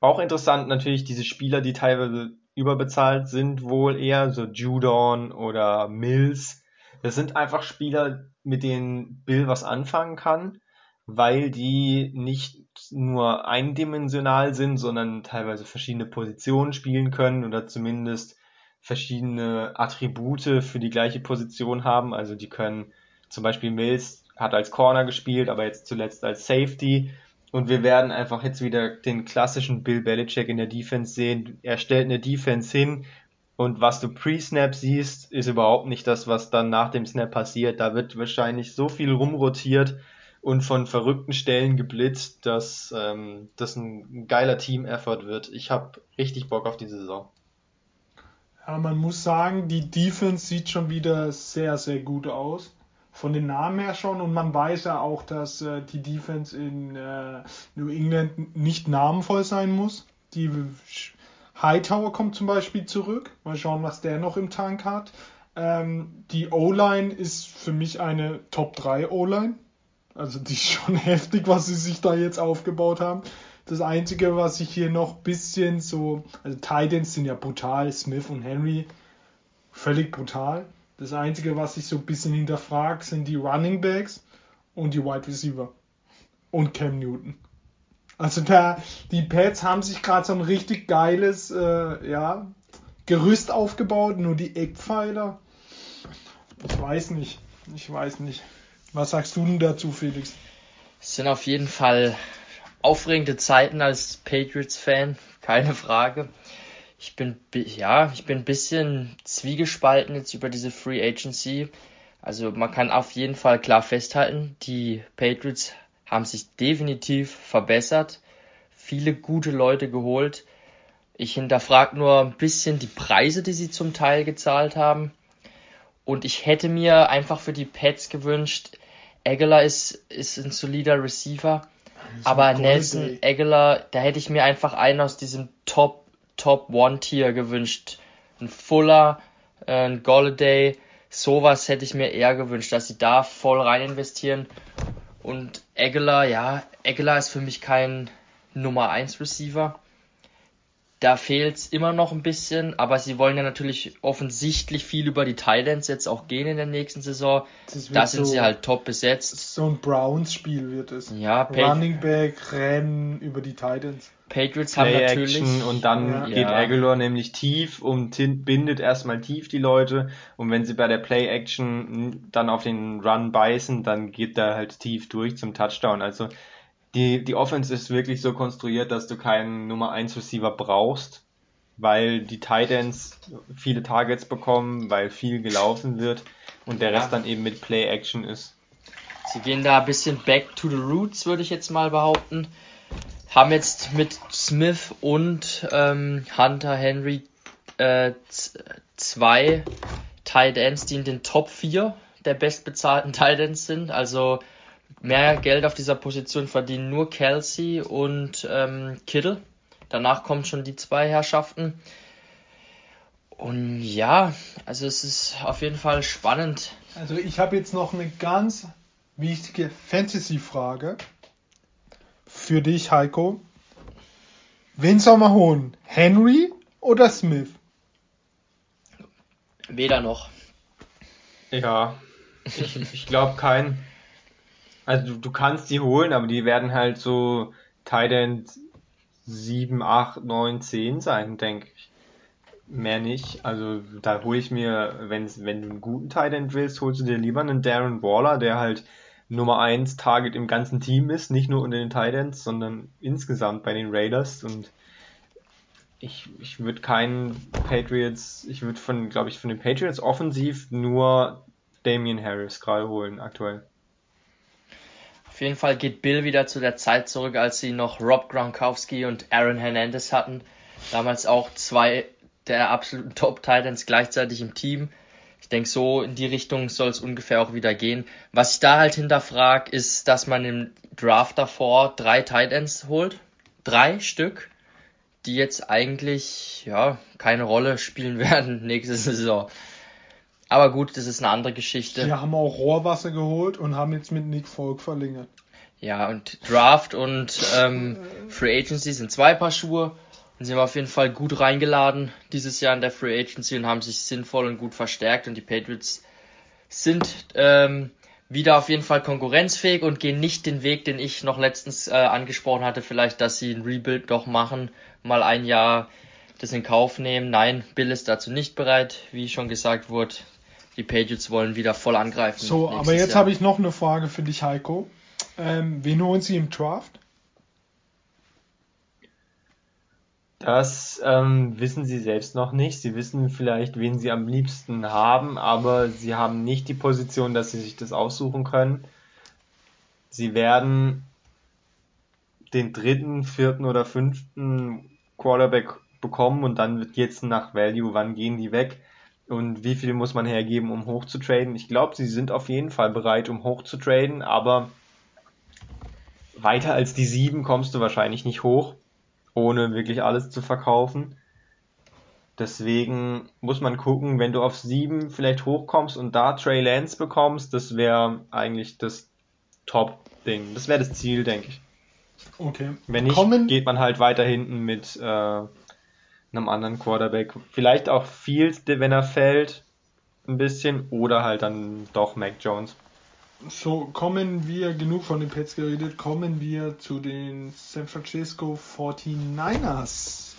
Auch interessant natürlich diese Spieler, die teilweise überbezahlt sind, wohl eher so Judon oder Mills. Das sind einfach Spieler, mit denen Bill was anfangen kann, weil die nicht nur eindimensional sind, sondern teilweise verschiedene Positionen spielen können oder zumindest verschiedene Attribute für die gleiche Position haben. Also die können zum Beispiel Mills hat als Corner gespielt, aber jetzt zuletzt als Safety. Und wir werden einfach jetzt wieder den klassischen Bill Belichick in der Defense sehen. Er stellt eine Defense hin und was du pre-Snap siehst, ist überhaupt nicht das, was dann nach dem Snap passiert. Da wird wahrscheinlich so viel rumrotiert und von verrückten Stellen geblitzt, dass ähm, das ein geiler Team-Effort wird. Ich habe richtig Bock auf die Saison. Ja, man muss sagen, die Defense sieht schon wieder sehr, sehr gut aus von den Namen her schon und man weiß ja auch, dass äh, die Defense in äh, New England nicht namenvoll sein muss. Die Hightower kommt zum Beispiel zurück. Mal schauen, was der noch im Tank hat. Ähm, die O-Line ist für mich eine Top 3 O-Line. Also die ist schon heftig, was sie sich da jetzt aufgebaut haben. Das Einzige, was ich hier noch ein bisschen so, also Titans sind ja brutal, Smith und Henry, völlig brutal. Das Einzige, was ich so ein bisschen hinterfrage, sind die Running Backs und die Wide Receiver. Und Cam Newton. Also da, die Pets haben sich gerade so ein richtig geiles äh, ja, Gerüst aufgebaut, nur die Eckpfeiler. Ich weiß nicht. Ich weiß nicht. Was sagst du denn dazu, Felix? Es sind auf jeden Fall aufregende Zeiten als Patriots-Fan, keine Frage. Ich bin, ja, ich bin ein bisschen zwiegespalten jetzt über diese Free Agency. Also man kann auf jeden Fall klar festhalten, die Patriots haben sich definitiv verbessert, viele gute Leute geholt. Ich hinterfrage nur ein bisschen die Preise, die sie zum Teil gezahlt haben. Und ich hätte mir einfach für die Pets gewünscht, Aguilar ist, ist ein solider Receiver, aber Nelson Aguilar, da hätte ich mir einfach einen aus diesem Top Top One Tier gewünscht. Ein Fuller, ein Golladay, sowas hätte ich mir eher gewünscht, dass sie da voll rein investieren. Und Aguilar, ja, Aguilar ist für mich kein Nummer 1 Receiver. Da fehlt es immer noch ein bisschen, aber sie wollen ja natürlich offensichtlich viel über die Titans jetzt auch gehen in der nächsten Saison. Da sind so, sie halt top besetzt. So ein Browns-Spiel wird es. Ja, Running Back, Rennen über die Titans. Patriots Play haben natürlich Action und dann ja. geht Aguilar nämlich tief und bindet erstmal tief die Leute und wenn sie bei der Play Action dann auf den Run beißen, dann geht er halt tief durch zum Touchdown. Also die, die Offense ist wirklich so konstruiert, dass du keinen Nummer 1 Receiver brauchst, weil die Titans viele Targets bekommen, weil viel gelaufen wird und der Rest dann eben mit Play Action ist. Sie gehen da ein bisschen back to the roots, würde ich jetzt mal behaupten haben jetzt mit Smith und ähm, Hunter Henry äh, zwei Tight Ends, die in den Top 4 der bestbezahlten Tight Ends sind. Also mehr Geld auf dieser Position verdienen nur Kelsey und ähm, Kittle. Danach kommen schon die zwei Herrschaften. Und ja, also es ist auf jeden Fall spannend. Also ich habe jetzt noch eine ganz wichtige Fantasy-Frage für dich, Heiko. Wen soll man holen? Henry oder Smith? Weder noch. Ja, ich, ich glaube keinen. Also du, du kannst die holen, aber die werden halt so Titan 7, 8, 9, 10 sein, denke ich. Mehr nicht. Also da hole ich mir, wenn, wenn du einen guten Titan willst, holst du dir lieber einen Darren Waller, der halt Nummer 1 Target im ganzen Team ist, nicht nur unter den Titans, sondern insgesamt bei den Raiders und ich, ich würde keinen Patriots, ich würde von, glaube ich, von den Patriots offensiv nur Damian Harris gerade holen aktuell. Auf jeden Fall geht Bill wieder zu der Zeit zurück, als sie noch Rob Gronkowski und Aaron Hernandez hatten. Damals auch zwei der absoluten Top-Titans gleichzeitig im Team. Ich denke, so in die Richtung soll es ungefähr auch wieder gehen. Was ich da halt hinterfrage, ist, dass man im Draft davor drei Titans holt. Drei Stück, die jetzt eigentlich ja keine Rolle spielen werden nächste Saison. Aber gut, das ist eine andere Geschichte. Die haben auch Rohrwasser geholt und haben jetzt mit Nick Folk verlängert. Ja, und Draft und ähm, Free Agency sind zwei Paar Schuhe. Und sie haben auf jeden Fall gut reingeladen dieses Jahr in der Free Agency und haben sich sinnvoll und gut verstärkt. Und die Patriots sind ähm, wieder auf jeden Fall konkurrenzfähig und gehen nicht den Weg, den ich noch letztens äh, angesprochen hatte, vielleicht, dass sie ein Rebuild doch machen, mal ein Jahr das in Kauf nehmen. Nein, Bill ist dazu nicht bereit, wie schon gesagt wurde. Die Patriots wollen wieder voll angreifen. So, aber jetzt habe ich noch eine Frage für dich, Heiko. Ähm, wen holen Sie im Draft? Das ähm, wissen sie selbst noch nicht. Sie wissen vielleicht, wen sie am liebsten haben, aber sie haben nicht die Position, dass sie sich das aussuchen können. Sie werden den dritten, vierten oder fünften Quarterback bekommen und dann wird jetzt nach Value, wann gehen die weg und wie viel muss man hergeben, um hoch zu traden. Ich glaube, sie sind auf jeden Fall bereit, um hoch zu traden, aber weiter als die sieben kommst du wahrscheinlich nicht hoch ohne wirklich alles zu verkaufen. Deswegen muss man gucken, wenn du auf sieben vielleicht hochkommst und da Trey Lance bekommst, das wäre eigentlich das Top-Ding. Das wäre das Ziel, denke ich. Okay. Wenn nicht, Kommen. geht man halt weiter hinten mit äh, einem anderen Quarterback. Vielleicht auch Fields, wenn er fällt, ein bisschen. Oder halt dann doch Mac Jones. So, kommen wir, genug von den Pets geredet, kommen wir zu den San Francisco 49ers.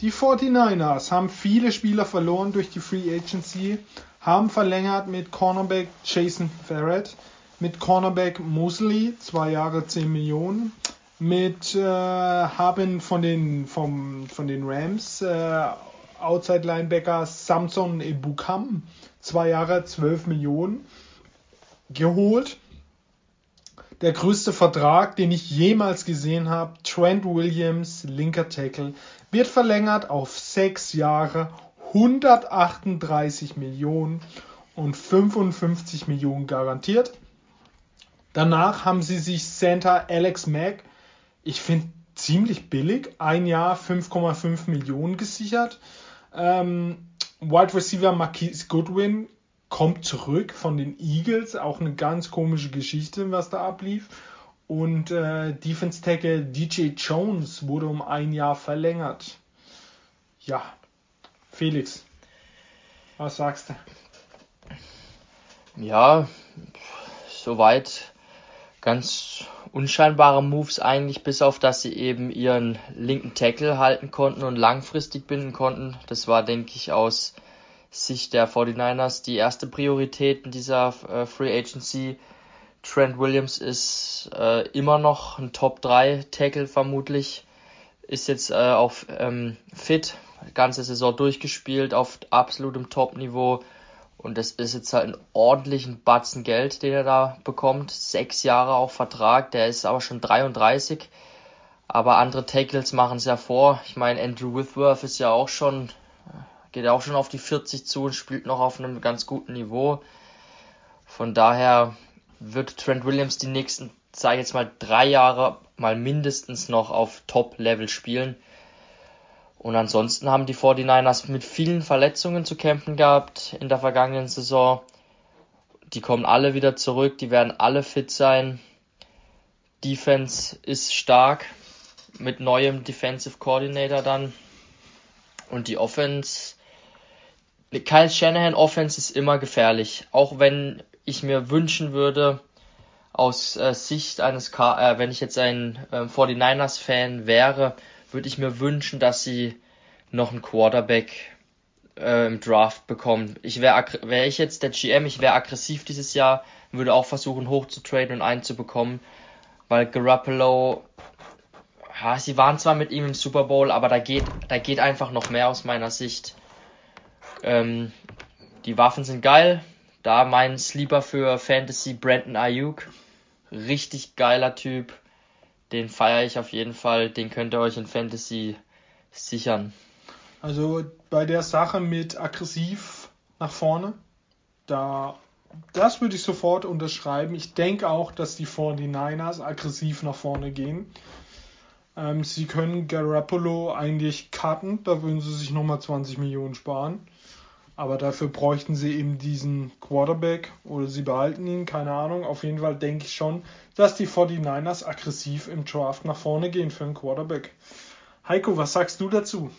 Die 49ers haben viele Spieler verloren durch die Free Agency, haben verlängert mit Cornerback Jason Ferret, mit Cornerback Mosley, zwei Jahre 10 Millionen, mit äh, haben von den, vom, von den Rams äh, Outside Linebacker Samson Ebukam, zwei Jahre 12 Millionen geholt. Der größte Vertrag, den ich jemals gesehen habe, Trent Williams, linker Tackle, wird verlängert auf sechs Jahre, 138 Millionen und 55 Millionen garantiert. Danach haben sie sich Center Alex Mack, ich finde ziemlich billig, ein Jahr 5,5 Millionen gesichert. Ähm, Wide Receiver Marquise Goodwin kommt zurück von den Eagles, auch eine ganz komische Geschichte, was da ablief. Und äh, Defense Tackle DJ Jones wurde um ein Jahr verlängert. Ja, Felix, was sagst du? Ja, soweit ganz unscheinbare Moves eigentlich, bis auf dass sie eben ihren linken Tackle halten konnten und langfristig binden konnten. Das war, denke ich, aus Sicht der 49ers die erste Priorität in dieser äh, Free Agency. Trent Williams ist äh, immer noch ein Top 3 Tackle vermutlich. Ist jetzt äh, auch ähm, fit, ganze Saison durchgespielt auf absolutem Top-Niveau. Und das ist jetzt halt ein ordentlichen Batzen Geld, den er da bekommt. Sechs Jahre auf Vertrag, der ist aber schon 33. Aber andere Tackles machen es ja vor. Ich meine, Andrew Whitworth ist ja auch schon geht auch schon auf die 40 zu und spielt noch auf einem ganz guten Niveau. Von daher wird Trent Williams die nächsten, sage ich jetzt mal, drei Jahre mal mindestens noch auf Top-Level spielen. Und ansonsten haben die 49ers mit vielen Verletzungen zu kämpfen gehabt in der vergangenen Saison. Die kommen alle wieder zurück, die werden alle fit sein. Defense ist stark mit neuem Defensive Coordinator dann. Und die Offense Kyle Shanahan Offense ist immer gefährlich. Auch wenn ich mir wünschen würde, aus äh, Sicht eines, K äh, wenn ich jetzt ein äh, 49ers Fan wäre, würde ich mir wünschen, dass sie noch einen Quarterback äh, im Draft bekommen. Ich wäre wäre ich jetzt der GM, ich wäre aggressiv dieses Jahr, würde auch versuchen hoch zu traden und einen zu bekommen, weil Garoppolo ja, sie waren zwar mit ihm im Super Bowl, aber da geht da geht einfach noch mehr aus meiner Sicht. Ähm, die Waffen sind geil. Da mein Sleeper für Fantasy Brandon Ayuk. Richtig geiler Typ. Den feiere ich auf jeden Fall. Den könnt ihr euch in Fantasy sichern. Also bei der Sache mit aggressiv nach vorne, da das würde ich sofort unterschreiben. Ich denke auch, dass die 49ers aggressiv nach vorne gehen. Ähm, sie können Garoppolo eigentlich cutten, da würden sie sich nochmal 20 Millionen sparen. Aber dafür bräuchten sie eben diesen Quarterback oder sie behalten ihn, keine Ahnung. Auf jeden Fall denke ich schon, dass die 49ers aggressiv im Draft nach vorne gehen für einen Quarterback. Heiko, was sagst du dazu?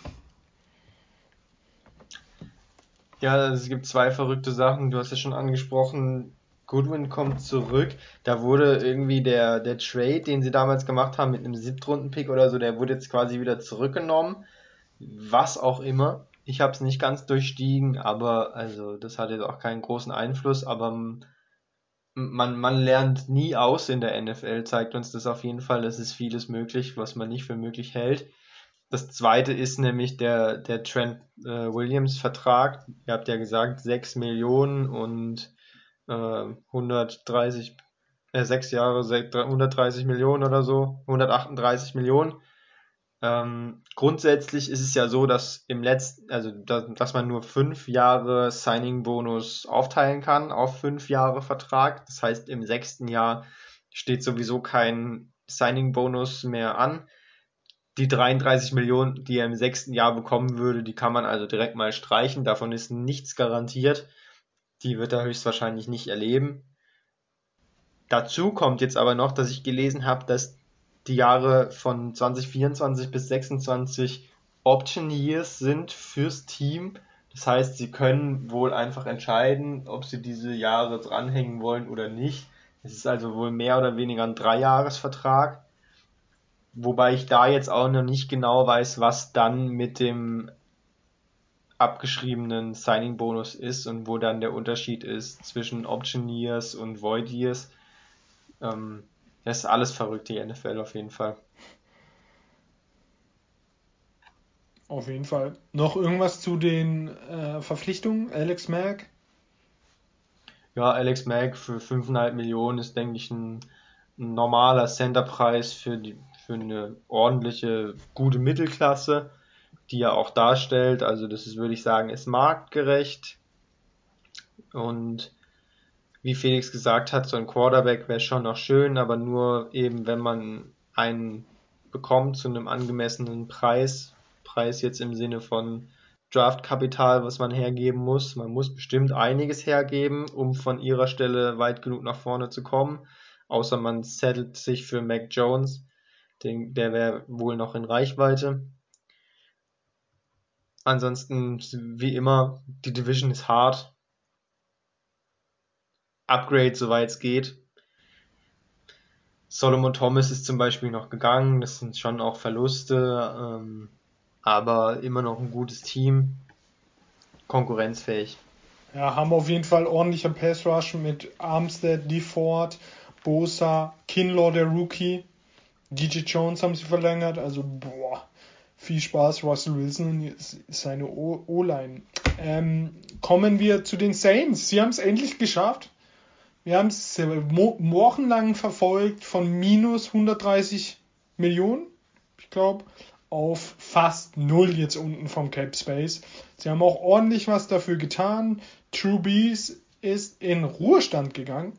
Ja, es gibt zwei verrückte Sachen. Du hast ja schon angesprochen, Goodwin kommt zurück. Da wurde irgendwie der, der Trade, den sie damals gemacht haben mit einem Siebtrunden-Pick oder so, der wurde jetzt quasi wieder zurückgenommen. Was auch immer. Ich habe es nicht ganz durchstiegen, aber also das hat jetzt auch keinen großen Einfluss, aber man, man lernt nie aus in der NFL, zeigt uns das auf jeden Fall, es ist vieles möglich, was man nicht für möglich hält. Das zweite ist nämlich der, der Trent äh, Williams Vertrag. Ihr habt ja gesagt, 6 Millionen und äh, 130, äh, 6 Jahre, 130 Millionen oder so, 138 Millionen. Ähm, grundsätzlich ist es ja so, dass im letzten, also dass, dass man nur fünf Jahre Signing-Bonus aufteilen kann auf fünf Jahre Vertrag. Das heißt, im sechsten Jahr steht sowieso kein Signing-Bonus mehr an die 33 Millionen, die er im sechsten Jahr bekommen würde, die kann man also direkt mal streichen. Davon ist nichts garantiert. Die wird er höchstwahrscheinlich nicht erleben. Dazu kommt jetzt aber noch, dass ich gelesen habe, dass die Jahre von 2024 bis 2026 Option Years sind fürs Team. Das heißt, sie können wohl einfach entscheiden, ob sie diese Jahre dranhängen wollen oder nicht. Es ist also wohl mehr oder weniger ein Dreijahresvertrag. Wobei ich da jetzt auch noch nicht genau weiß, was dann mit dem abgeschriebenen Signing-Bonus ist und wo dann der Unterschied ist zwischen Option Years und Void Years. Ähm, das ist alles verrückt, die NFL auf jeden Fall. Auf jeden Fall. Noch irgendwas zu den äh, Verpflichtungen? Alex Mack? Ja, Alex Mack für 5,5 Millionen ist, denke ich, ein, ein normaler Centerpreis für die, für eine ordentliche, gute Mittelklasse, die er auch darstellt. Also das ist, würde ich sagen, ist marktgerecht. Und wie Felix gesagt hat, so ein Quarterback wäre schon noch schön, aber nur eben, wenn man einen bekommt zu einem angemessenen Preis. Preis jetzt im Sinne von Draftkapital, was man hergeben muss. Man muss bestimmt einiges hergeben, um von ihrer Stelle weit genug nach vorne zu kommen. Außer man settelt sich für Mac Jones. Den, der wäre wohl noch in Reichweite. Ansonsten, wie immer, die Division ist hart. Upgrade, soweit es geht. Solomon Thomas ist zum Beispiel noch gegangen. Das sind schon auch Verluste, ähm, aber immer noch ein gutes Team. Konkurrenzfähig. Ja, haben auf jeden Fall ordentlicher Pass Rush mit Armstead, DeFord, Bosa, Kinlaw, der Rookie. DJ Jones haben sie verlängert, also boah, viel Spaß, Russell Wilson und seine O-Line. Ähm, kommen wir zu den Saints. Sie haben es endlich geschafft. Wir haben es wochenlang verfolgt von minus 130 Millionen, ich glaube, auf fast null jetzt unten vom Cap Space. Sie haben auch ordentlich was dafür getan. True Bees ist in Ruhestand gegangen.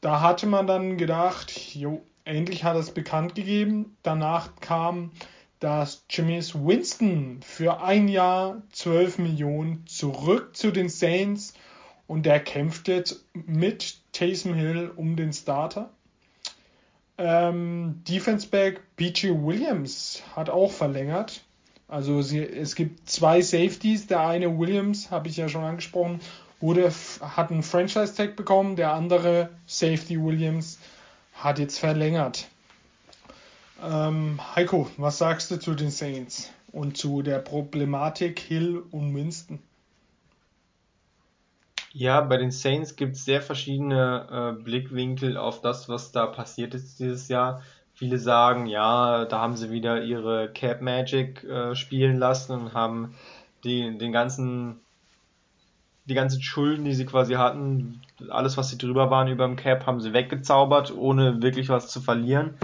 Da hatte man dann gedacht, jo, endlich hat es bekannt gegeben. Danach kam, dass Jameis Winston für ein Jahr 12 Millionen zurück zu den Saints und der kämpft jetzt mit Taysom Hill um den Starter. Ähm, Defense Back BG Williams hat auch verlängert. Also sie, es gibt zwei Safeties. Der eine Williams, habe ich ja schon angesprochen, wurde, hat einen Franchise Tag bekommen. Der andere Safety Williams hat jetzt verlängert. Ähm, Heiko, was sagst du zu den Saints und zu der Problematik Hill und Winston? Ja, bei den Saints gibt es sehr verschiedene äh, Blickwinkel auf das, was da passiert ist dieses Jahr. Viele sagen, ja, da haben sie wieder ihre Cap Magic äh, spielen lassen und haben die, den ganzen die ganzen Schulden, die sie quasi hatten, alles, was sie drüber waren über dem Cap, haben sie weggezaubert, ohne wirklich was zu verlieren.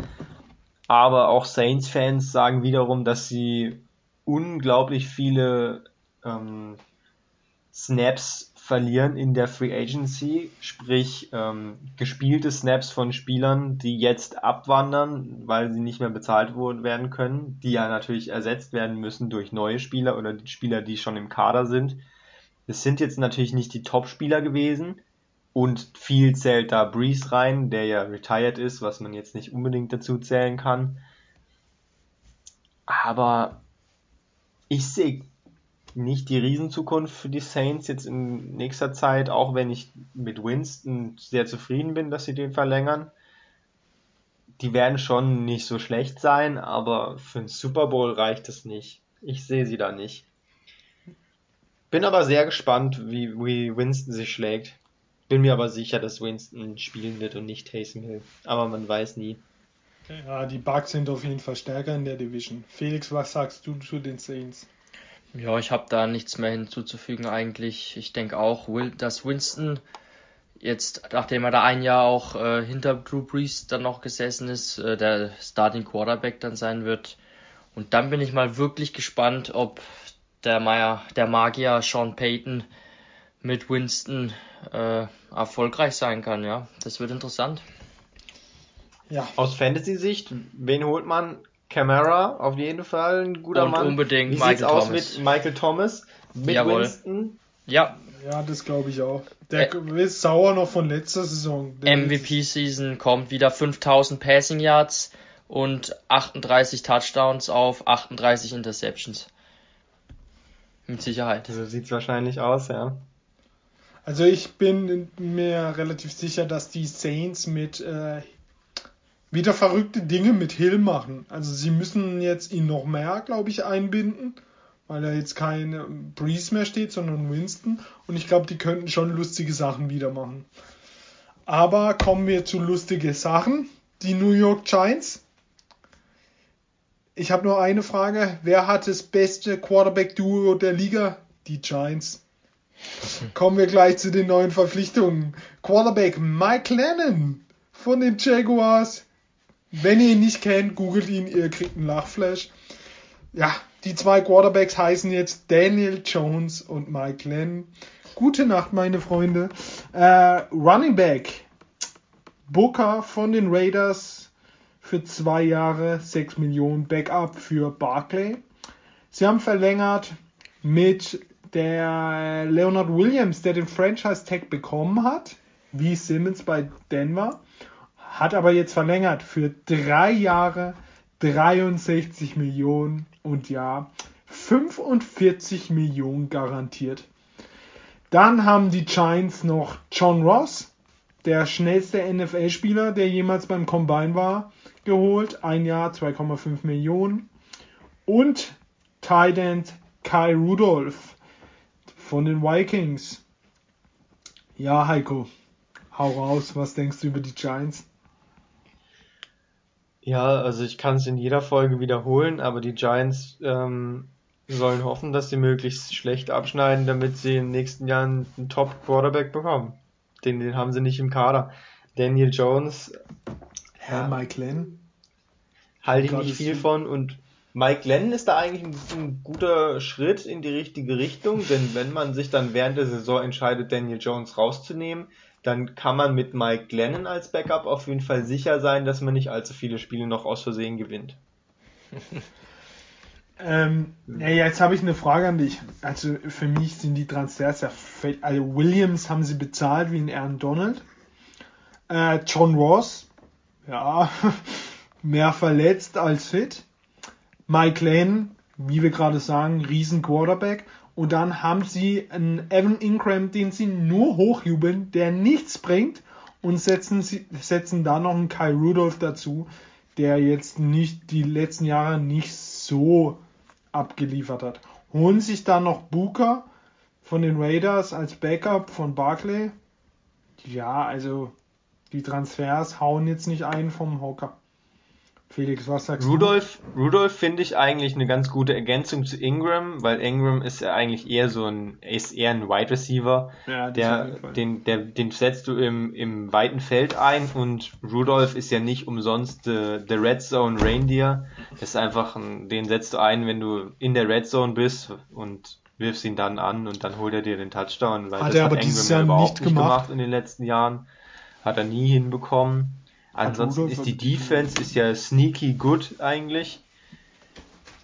Aber auch Saints-Fans sagen wiederum, dass sie unglaublich viele ähm, Snaps verlieren in der Free Agency, sprich ähm, gespielte Snaps von Spielern, die jetzt abwandern, weil sie nicht mehr bezahlt werden können, die ja natürlich ersetzt werden müssen durch neue Spieler oder die Spieler, die schon im Kader sind. Es sind jetzt natürlich nicht die Top-Spieler gewesen und viel zählt da Breeze rein, der ja retired ist, was man jetzt nicht unbedingt dazu zählen kann. Aber ich sehe nicht die Riesenzukunft für die Saints jetzt in nächster Zeit, auch wenn ich mit Winston sehr zufrieden bin, dass sie den verlängern. Die werden schon nicht so schlecht sein, aber für einen Super Bowl reicht es nicht. Ich sehe sie da nicht. Bin aber sehr gespannt, wie, wie Winston sich schlägt. Bin mir aber sicher, dass Winston spielen wird und nicht Taysom Hill. Aber man weiß nie. Ja, die Bugs sind auf jeden Fall stärker in der Division. Felix, was sagst du zu den Saints? Ja, ich habe da nichts mehr hinzuzufügen eigentlich. Ich denke auch, dass Winston jetzt, nachdem er da ein Jahr auch äh, hinter Drew Brees dann noch gesessen ist, äh, der Starting Quarterback dann sein wird. Und dann bin ich mal wirklich gespannt, ob der, Meier, der Magier Sean Payton mit Winston äh, erfolgreich sein kann. Ja, das wird interessant. Ja. Aus Fantasy-Sicht, wen holt man? Camara, auf jeden Fall ein guter Und Mann. unbedingt Wie Michael Thomas. aus mit Michael Thomas? Mit Jawohl. Winston? Ja. Ja, das glaube ich auch. Der Ä ist sauer noch von letzter Saison. MVP-Season kommt wieder 5000 Passing Yards und 38 Touchdowns auf 38 Interceptions. Mit Sicherheit. So sieht's wahrscheinlich aus, ja. Also ich bin mir relativ sicher, dass die Saints mit äh, wieder verrückte Dinge mit Hill machen. Also sie müssen jetzt ihn noch mehr, glaube ich, einbinden, weil er jetzt kein Breeze mehr steht, sondern Winston. Und ich glaube, die könnten schon lustige Sachen wieder machen. Aber kommen wir zu lustige Sachen. Die New York Giants. Ich habe nur eine Frage. Wer hat das beste Quarterback-Duo der Liga? Die Giants. Kommen wir gleich zu den neuen Verpflichtungen. Quarterback Mike Lennon von den Jaguars wenn ihr ihn nicht kennt, googelt ihn, ihr kriegt einen Lachflash. Ja, die zwei Quarterbacks heißen jetzt Daniel Jones und Mike Glenn. Gute Nacht, meine Freunde. Äh, Running Back Booker von den Raiders für zwei Jahre 6 Millionen Backup für Barclay. Sie haben verlängert mit der Leonard Williams, der den Franchise Tag bekommen hat, wie Simmons bei Denver hat aber jetzt verlängert für drei Jahre 63 Millionen und ja, 45 Millionen garantiert. Dann haben die Giants noch John Ross, der schnellste NFL-Spieler, der jemals beim Combine war, geholt. Ein Jahr 2,5 Millionen. Und Tight Kai Rudolph von den Vikings. Ja, Heiko, hau raus. Was denkst du über die Giants? Ja, also ich kann es in jeder Folge wiederholen, aber die Giants ähm, sollen hoffen, dass sie möglichst schlecht abschneiden, damit sie in den nächsten Jahren einen Top-Quarterback bekommen. Den, den haben sie nicht im Kader. Daniel Jones. Herr ja, Mike Glenn. Halte ich nicht viel von und Mike Glenn ist da eigentlich ein, ein, guter Schritt in die richtige Richtung, denn wenn man sich dann während der Saison entscheidet, Daniel Jones rauszunehmen, dann kann man mit Mike Glennon als Backup auf jeden Fall sicher sein, dass man nicht allzu viele Spiele noch aus Versehen gewinnt. ähm, ja, jetzt habe ich eine Frage an dich. Also für mich sind die Transfers ja also Williams haben sie bezahlt wie ein Aaron Donald. Äh, John Ross, ja, mehr verletzt als fit. Mike Lane, wie wir gerade sagen, riesen Quarterback. Und dann haben sie einen Evan Ingram, den sie nur hochjubeln, der nichts bringt und setzen, setzen da noch einen Kai Rudolph dazu, der jetzt nicht die letzten Jahre nicht so abgeliefert hat. Holen sich dann noch Booker von den Raiders als Backup von Barclay. Ja, also die Transfers hauen jetzt nicht ein vom Hocker. Felix, was sagst Rudolph, du? Rudolph finde ich eigentlich eine ganz gute Ergänzung zu Ingram, weil Ingram ist ja eigentlich eher so ein, ist eher ein Wide Receiver. Ja, der, den, der, den setzt du im, im weiten Feld ein und Rudolph ist ja nicht umsonst the, the Red Zone Reindeer. Das ist einfach ein, den setzt du ein, wenn du in der Red Zone bist und wirfst ihn dann an und dann holt er dir den Touchdown, weil hat das er hat aber Ingram ja überhaupt nicht gemacht. gemacht in den letzten Jahren. Hat er nie hinbekommen. Ansonsten ist die Defense ist ja sneaky good eigentlich.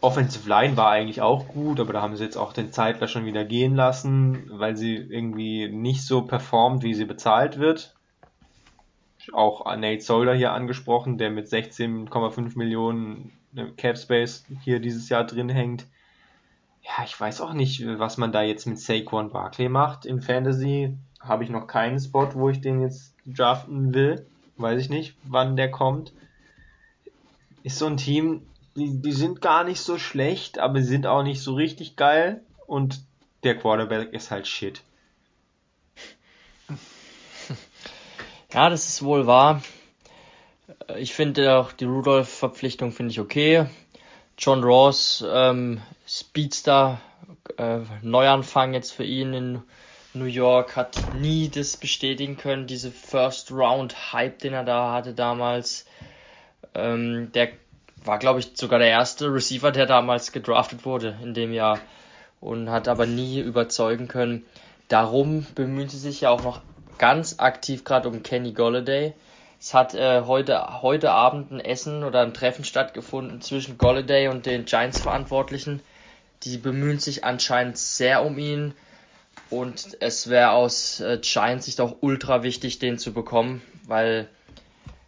Offensive Line war eigentlich auch gut, aber da haben sie jetzt auch den Zeitler schon wieder gehen lassen, weil sie irgendwie nicht so performt, wie sie bezahlt wird. Auch Nate Solder hier angesprochen, der mit 16,5 Millionen Cap Space hier dieses Jahr drin hängt. Ja, ich weiß auch nicht, was man da jetzt mit Saquon Barkley macht. In Fantasy habe ich noch keinen Spot, wo ich den jetzt draften will. Weiß ich nicht, wann der kommt. Ist so ein Team, die, die sind gar nicht so schlecht, aber sind auch nicht so richtig geil. Und der Quarterback ist halt shit. Ja, das ist wohl wahr. Ich finde auch die Rudolph-Verpflichtung finde ich okay. John Ross, ähm, Speedster, äh, Neuanfang jetzt für ihn in New York, hat nie das bestätigen können, diese First Round Hype, den er da hatte damals. Ähm, der war, glaube ich, sogar der erste Receiver, der damals gedraftet wurde in dem Jahr und hat aber nie überzeugen können. Darum bemühen sie sich ja auch noch ganz aktiv gerade um Kenny Golladay. Es hat äh, heute, heute Abend ein Essen oder ein Treffen stattgefunden zwischen Golladay und den Giants-Verantwortlichen. Die bemühen sich anscheinend sehr um ihn. Und es wäre aus äh, Giants Sicht auch ultra wichtig, den zu bekommen, weil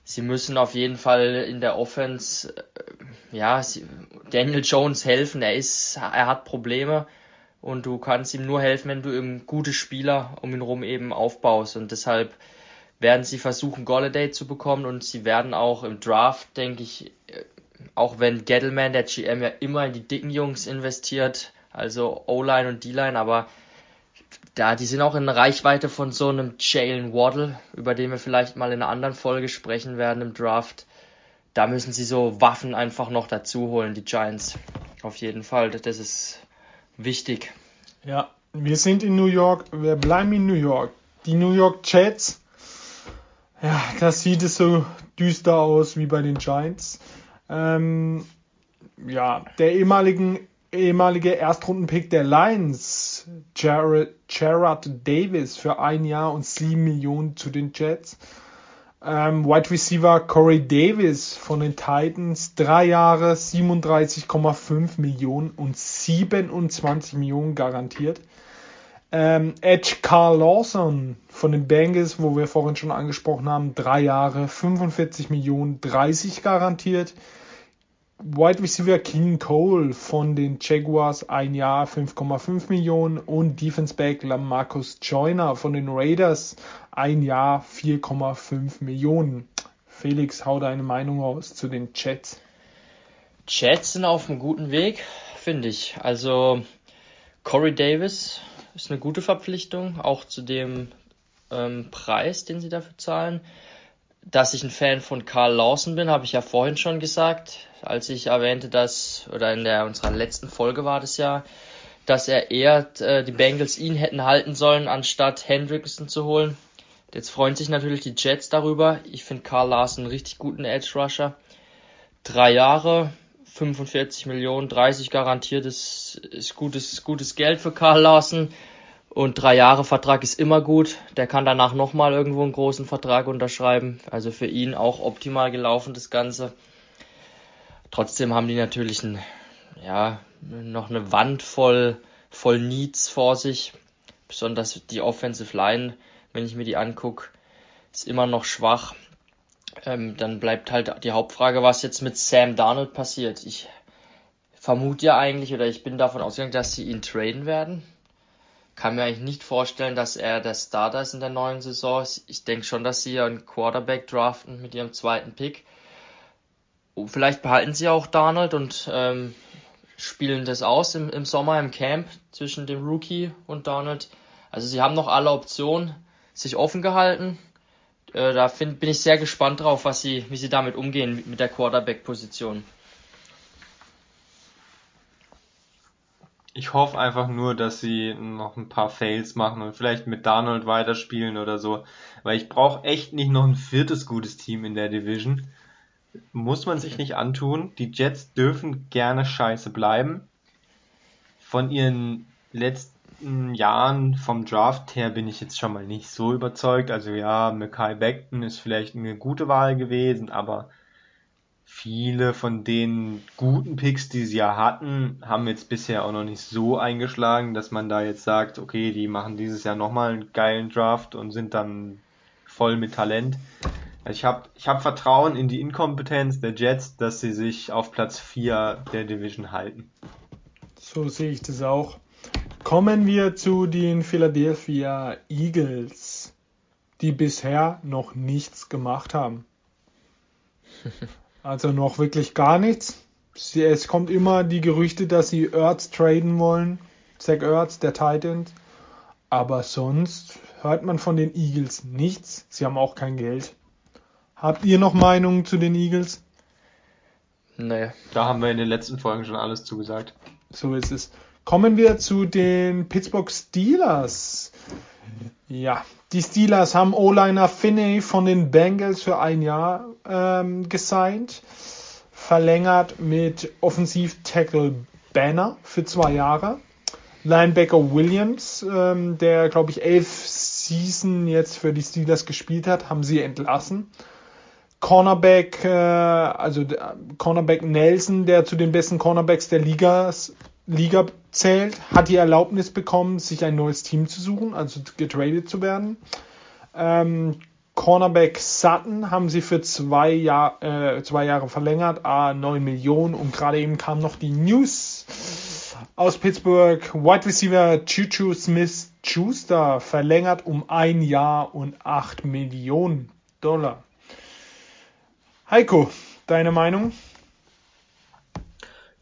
sie müssen auf jeden Fall in der Offense, äh, ja, sie, Daniel Jones helfen. Er ist, er hat Probleme und du kannst ihm nur helfen, wenn du eben gute Spieler um ihn rum eben aufbaust und deshalb werden sie versuchen, Golladay zu bekommen und sie werden auch im Draft, denke ich, auch wenn Gettleman, der GM, ja immer in die dicken Jungs investiert, also O-Line und D-Line, aber da, die sind auch in Reichweite von so einem Jalen Waddle, über den wir vielleicht mal in einer anderen Folge sprechen werden im Draft. Da müssen sie so Waffen einfach noch dazu holen, die Giants. Auf jeden Fall. Das ist wichtig. Ja, wir sind in New York, wir bleiben in New York. Die New York Jets, ja, das sieht es so düster aus wie bei den Giants. Ähm, ja, der ehemaligen, ehemalige Erstrundenpick der Lions, Jared, Gerard Davis für ein Jahr und 7 Millionen zu den Jets. Ähm, Wide Receiver Corey Davis von den Titans, drei Jahre, 37,5 Millionen und 27 Millionen garantiert. Ähm, Edge Carl Lawson von den Bengals, wo wir vorhin schon angesprochen haben, drei Jahre, 45 Millionen, 30 garantiert. Wide Receiver Keenan Cole von den Jaguars ein Jahr 5,5 Millionen und Defense Back Lamarcus Joyner von den Raiders ein Jahr 4,5 Millionen. Felix, hau deine Meinung aus zu den Jets. Jets sind auf einem guten Weg, finde ich. Also Corey Davis ist eine gute Verpflichtung, auch zu dem ähm, Preis, den sie dafür zahlen. Dass ich ein Fan von Carl Lawson bin, habe ich ja vorhin schon gesagt, als ich erwähnte, dass, oder in der unserer letzten Folge war das ja, dass er eher äh, die Bengals ihn hätten halten sollen, anstatt Hendrickson zu holen. Jetzt freuen sich natürlich die Jets darüber. Ich finde Carl Larson einen richtig guten Edge Rusher. Drei Jahre, 45 Millionen, 30 garantiert, ist, ist gutes, gutes Geld für Carl Larson. Und drei Jahre Vertrag ist immer gut. Der kann danach nochmal irgendwo einen großen Vertrag unterschreiben. Also für ihn auch optimal gelaufen, das Ganze. Trotzdem haben die natürlich ein, ja, noch eine Wand voll, voll Needs vor sich. Besonders die Offensive Line, wenn ich mir die angucke, ist immer noch schwach. Ähm, dann bleibt halt die Hauptfrage, was jetzt mit Sam Darnold passiert. Ich vermute ja eigentlich, oder ich bin davon ausgegangen, dass sie ihn traden werden kann mir eigentlich nicht vorstellen, dass er der Starter ist in der neuen Saison. Ich denke schon, dass sie einen Quarterback draften mit ihrem zweiten Pick. Und vielleicht behalten sie auch Darnold und ähm, spielen das aus im, im Sommer im Camp zwischen dem Rookie und Darnold. Also sie haben noch alle Optionen sich offen gehalten. Äh, da find, bin ich sehr gespannt drauf, was sie, wie sie damit umgehen mit der Quarterback-Position. Ich hoffe einfach nur, dass sie noch ein paar Fails machen und vielleicht mit Darnold weiterspielen oder so. Weil ich brauche echt nicht noch ein viertes gutes Team in der Division. Muss man sich nicht antun. Die Jets dürfen gerne scheiße bleiben. Von ihren letzten Jahren vom Draft her bin ich jetzt schon mal nicht so überzeugt. Also ja, Mackay Beckton ist vielleicht eine gute Wahl gewesen, aber viele von den guten Picks, die sie ja hatten, haben jetzt bisher auch noch nicht so eingeschlagen, dass man da jetzt sagt, okay, die machen dieses Jahr nochmal einen geilen Draft und sind dann voll mit Talent. Also ich habe ich hab Vertrauen in die Inkompetenz der Jets, dass sie sich auf Platz 4 der Division halten. So sehe ich das auch. Kommen wir zu den Philadelphia Eagles, die bisher noch nichts gemacht haben. Also noch wirklich gar nichts. Es kommt immer die Gerüchte, dass sie Ertz traden wollen. Zach Ertz, der Titan. Aber sonst hört man von den Eagles nichts. Sie haben auch kein Geld. Habt ihr noch Meinungen zu den Eagles? Nee. Da haben wir in den letzten Folgen schon alles zugesagt. So ist es. Kommen wir zu den Pittsburgh Steelers. Ja, die Steelers haben O-Liner Finney von den Bengals für ein Jahr ähm, gesigned. Verlängert mit Offensiv-Tackle Banner für zwei Jahre. Linebacker Williams, ähm, der glaube ich elf Season jetzt für die Steelers gespielt hat, haben sie entlassen. Cornerback, äh, also Cornerback Nelson, der zu den besten Cornerbacks der Ligas, Liga zählt, hat die Erlaubnis bekommen, sich ein neues Team zu suchen, also getradet zu werden. Ähm, Cornerback Sutton haben sie für zwei, Jahr, äh, zwei Jahre verlängert, a 9 Millionen und gerade eben kam noch die News aus Pittsburgh. Wide Receiver Chuchu Smith Schuster verlängert um ein Jahr und 8 Millionen Dollar. Heiko, deine Meinung?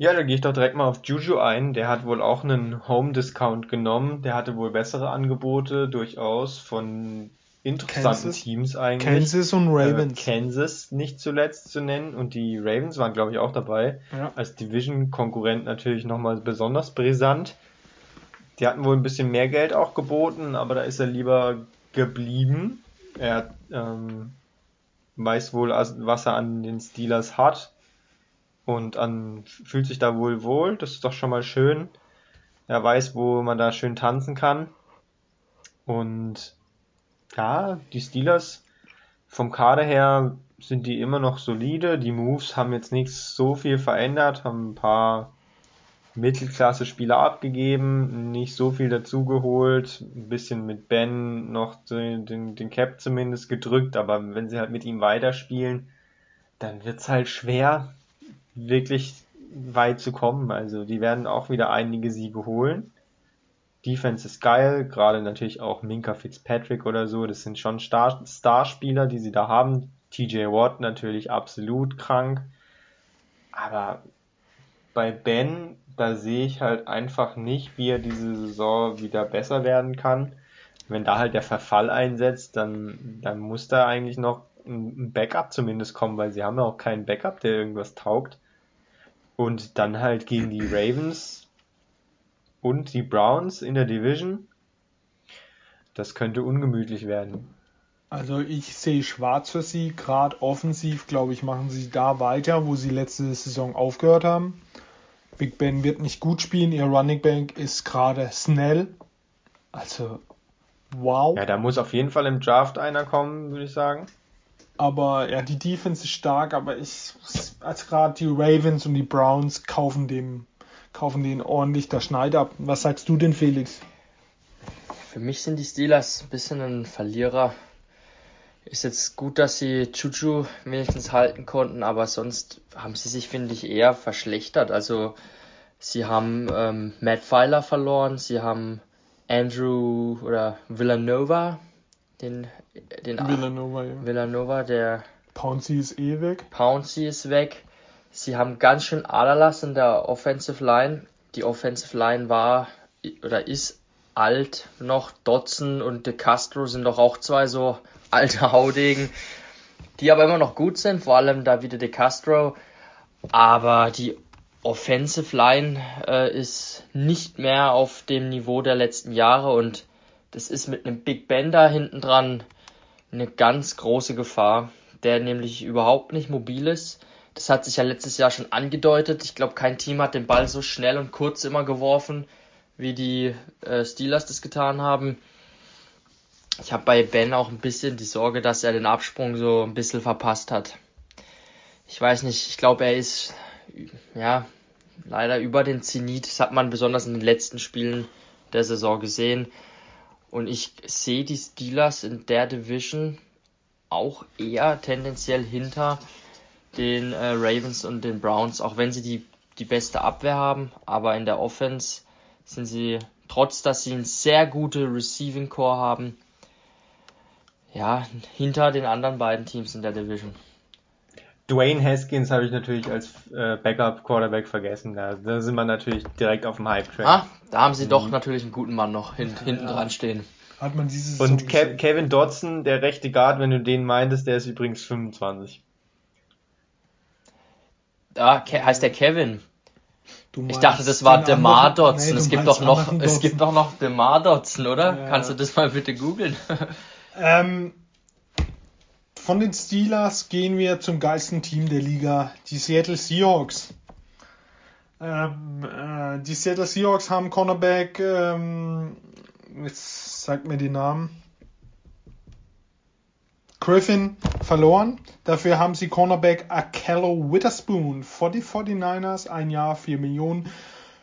Ja, da gehe ich doch direkt mal auf Juju ein. Der hat wohl auch einen Home-Discount genommen. Der hatte wohl bessere Angebote durchaus von interessanten Kansas, Teams eigentlich. Kansas und äh, Ravens. Äh, Kansas nicht zuletzt zu nennen und die Ravens waren, glaube ich, auch dabei. Ja. Als Division-Konkurrent natürlich nochmal besonders brisant. Die hatten wohl ein bisschen mehr Geld auch geboten, aber da ist er lieber geblieben. Er ähm, weiß wohl, was er an den Steelers hat und an, fühlt sich da wohl wohl. Das ist doch schon mal schön. Er weiß, wo man da schön tanzen kann. Und ja, die Steelers vom Kader her sind die immer noch solide. Die Moves haben jetzt nichts so viel verändert, haben ein paar Mittelklasse-Spieler abgegeben, nicht so viel dazugeholt, ein bisschen mit Ben noch den, den, den Cap zumindest gedrückt, aber wenn sie halt mit ihm weiterspielen, dann wird's halt schwer wirklich weit zu kommen. Also die werden auch wieder einige Siege holen. Defense ist geil, gerade natürlich auch Minka Fitzpatrick oder so. Das sind schon Star Starspieler, die sie da haben. TJ Watt natürlich absolut krank. Aber bei Ben, da sehe ich halt einfach nicht, wie er diese Saison wieder besser werden kann. Wenn da halt der Verfall einsetzt, dann, dann muss da eigentlich noch ein Backup zumindest kommen, weil sie haben ja auch keinen Backup, der irgendwas taugt. Und dann halt gegen die Ravens und die Browns in der Division. Das könnte ungemütlich werden. Also ich sehe schwarz für sie, gerade offensiv, glaube ich, machen sie da weiter, wo sie letzte Saison aufgehört haben. Big Ben wird nicht gut spielen, ihr Running Bank ist gerade schnell. Also, wow. Ja, da muss auf jeden Fall im Draft einer kommen, würde ich sagen. Aber ja, die Defense ist stark, aber ich, als gerade die Ravens und die Browns kaufen dem, kaufen den ordentlich der Schneid ab. Was sagst du denn, Felix? Für mich sind die Steelers ein bisschen ein Verlierer. Ist jetzt gut, dass sie Juju wenigstens halten konnten, aber sonst haben sie sich, finde ich, eher verschlechtert. Also, sie haben ähm, Matt Pfeiler verloren, sie haben Andrew oder Villanova, den den Villanova, ja. Villanova, der Pouncy ist eh weg. Pouncy ist weg. Sie haben ganz schön Aderlass in der Offensive Line. Die Offensive Line war oder ist alt noch. Dodson und De Castro sind doch auch zwei so alte Haudegen, die aber immer noch gut sind, vor allem Davide De Castro. Aber die Offensive Line äh, ist nicht mehr auf dem Niveau der letzten Jahre und das ist mit einem Big Ben da hinten dran eine ganz große Gefahr, der nämlich überhaupt nicht mobil ist. Das hat sich ja letztes Jahr schon angedeutet. Ich glaube, kein Team hat den Ball so schnell und kurz immer geworfen, wie die äh, Steelers das getan haben. Ich habe bei Ben auch ein bisschen die Sorge, dass er den Absprung so ein bisschen verpasst hat. ich weiß nicht, ich glaube, er ist ja leider über den Zenit. Das hat man besonders in den letzten Spielen der Saison gesehen. Und ich sehe die Steelers in der Division auch eher tendenziell hinter den äh, Ravens und den Browns, auch wenn sie die, die beste Abwehr haben. Aber in der Offense sind sie, trotz dass sie ein sehr gute Receiving Core haben, ja, hinter den anderen beiden Teams in der Division. Dwayne Haskins habe ich natürlich als äh, Backup Quarterback vergessen. Da, da, sind wir natürlich direkt auf dem Hype-Track. Ah, da haben sie mhm. doch natürlich einen guten Mann noch hin, hinten ja. dran stehen. Hat man dieses Und Ke Kevin Dodson, der rechte Guard, wenn du den meintest, der ist übrigens 25. Ah, heißt der Kevin? ich dachte, das war DeMar Dodson. Nee, es gibt doch noch, es gibt doch noch DeMar Dodson, oder? Ja. Kannst du das mal bitte googeln? Ähm, von den Steelers gehen wir zum geilsten Team der Liga, die Seattle Seahawks. Ähm, äh, die Seattle Seahawks haben Cornerback, ähm, jetzt sagt mir die Namen, Griffin verloren. Dafür haben sie Cornerback Akello Witherspoon vor die 49ers, ein Jahr, 4 Millionen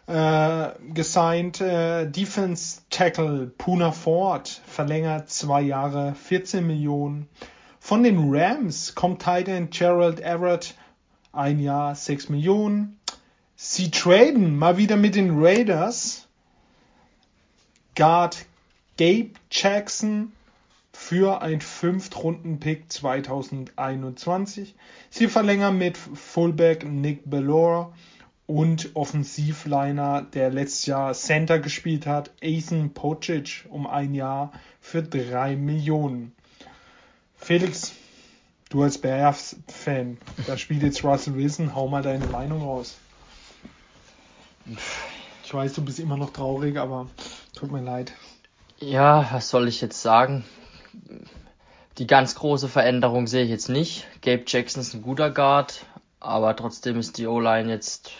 äh, gesigned. Äh, Defense Tackle Puna Ford verlängert zwei Jahre, 14 Millionen. Von den Rams kommt Titan Gerald Everett, ein Jahr, 6 Millionen. Sie traden mal wieder mit den Raiders. Guard Gabe Jackson für ein Fünftrunden-Pick 2021. Sie verlängern mit Fullback Nick Bellore und Offensivliner, der letztes Jahr Center gespielt hat, Ethan Pocic um ein Jahr für drei Millionen. Felix, du als Bears-Fan, da spielt jetzt Russell Wilson, hau mal deine Meinung raus. Ich weiß, du bist immer noch traurig, aber tut mir leid. Ja, was soll ich jetzt sagen? Die ganz große Veränderung sehe ich jetzt nicht. Gabe Jackson ist ein guter Guard, aber trotzdem ist die O-Line jetzt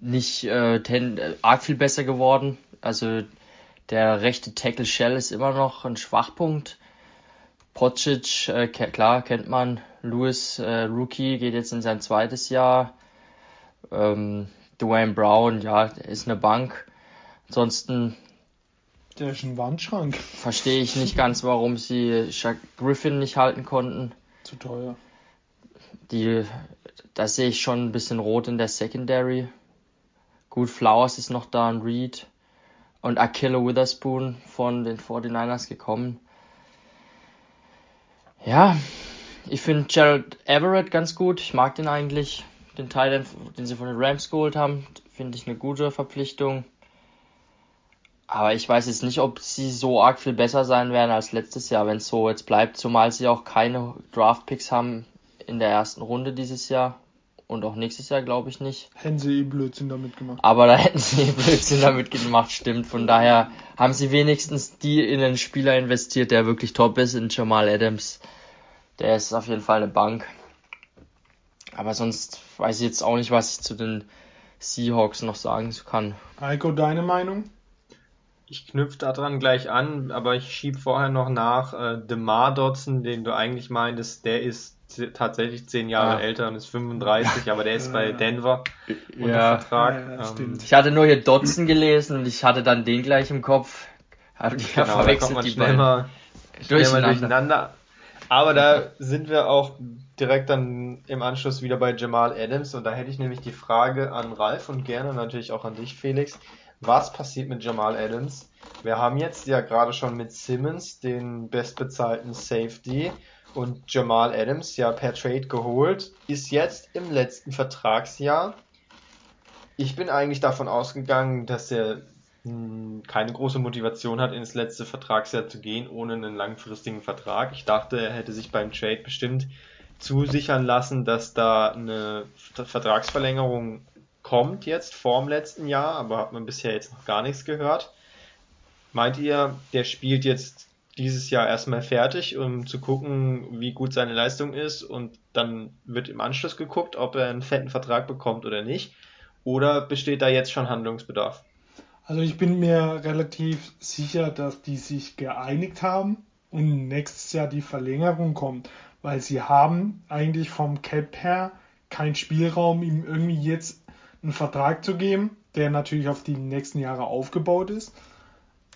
nicht äh, ten, äh, arg viel besser geworden. Also der rechte Tackle Shell ist immer noch ein Schwachpunkt. Pocic, äh, klar, kennt man. Lewis, äh, Rookie, geht jetzt in sein zweites Jahr. Ähm, Dwayne Brown, ja, ist eine Bank. Ansonsten. Der ist ein Wandschrank. Verstehe ich nicht ganz, warum sie Shaq Griffin nicht halten konnten. Zu teuer. Die, da sehe ich schon ein bisschen rot in der Secondary. Gut, Flowers ist noch da, und Reed und Akilla Witherspoon von den 49ers gekommen. Ja, ich finde Gerald Everett ganz gut. Ich mag den eigentlich. Den Teil, den sie von den Rams geholt haben, finde ich eine gute Verpflichtung. Aber ich weiß jetzt nicht, ob sie so arg viel besser sein werden als letztes Jahr, wenn es so jetzt bleibt, zumal sie auch keine Draft-Picks haben in der ersten Runde dieses Jahr und auch nächstes Jahr glaube ich nicht. Hätten sie eh Blödsinn damit gemacht. Aber da hätten sie eh Blödsinn damit gemacht, stimmt. Von daher haben sie wenigstens die in einen Spieler investiert, der wirklich top ist, in Jamal Adams. Der ist auf jeden Fall eine Bank. Aber sonst weiß ich jetzt auch nicht, was ich zu den Seahawks noch sagen kann. Heiko, deine Meinung? Ich knüpfe daran gleich an, aber ich schiebe vorher noch nach. Äh, DeMar Dodson, den du eigentlich meintest, der ist tatsächlich zehn Jahre ja. älter und ist 35, aber der ist bei Denver unter ja. Vertrag. Ja, ähm, ich hatte nur hier Dotson gelesen und ich hatte dann den gleich im Kopf. Habe die genau, verwechselt da kommt man schnell mal, durcheinander. durcheinander. Aber da sind wir auch direkt dann im Anschluss wieder bei Jamal Adams und da hätte ich nämlich die Frage an Ralf und gerne natürlich auch an dich, Felix. Was passiert mit Jamal Adams? Wir haben jetzt ja gerade schon mit Simmons den bestbezahlten Safety und Jamal Adams ja per Trade geholt, ist jetzt im letzten Vertragsjahr. Ich bin eigentlich davon ausgegangen, dass er hm, keine große Motivation hat, ins letzte Vertragsjahr zu gehen, ohne einen langfristigen Vertrag. Ich dachte, er hätte sich beim Trade bestimmt zusichern lassen, dass da eine Vertragsverlängerung kommt jetzt vorm letzten Jahr, aber hat man bisher jetzt noch gar nichts gehört. Meint ihr, der spielt jetzt dieses Jahr erstmal fertig, um zu gucken, wie gut seine Leistung ist und dann wird im Anschluss geguckt, ob er einen fetten Vertrag bekommt oder nicht? Oder besteht da jetzt schon Handlungsbedarf? Also ich bin mir relativ sicher, dass die sich geeinigt haben und nächstes Jahr die Verlängerung kommt, weil sie haben eigentlich vom Cap her kein Spielraum, ihm irgendwie jetzt einen Vertrag zu geben, der natürlich auf die nächsten Jahre aufgebaut ist.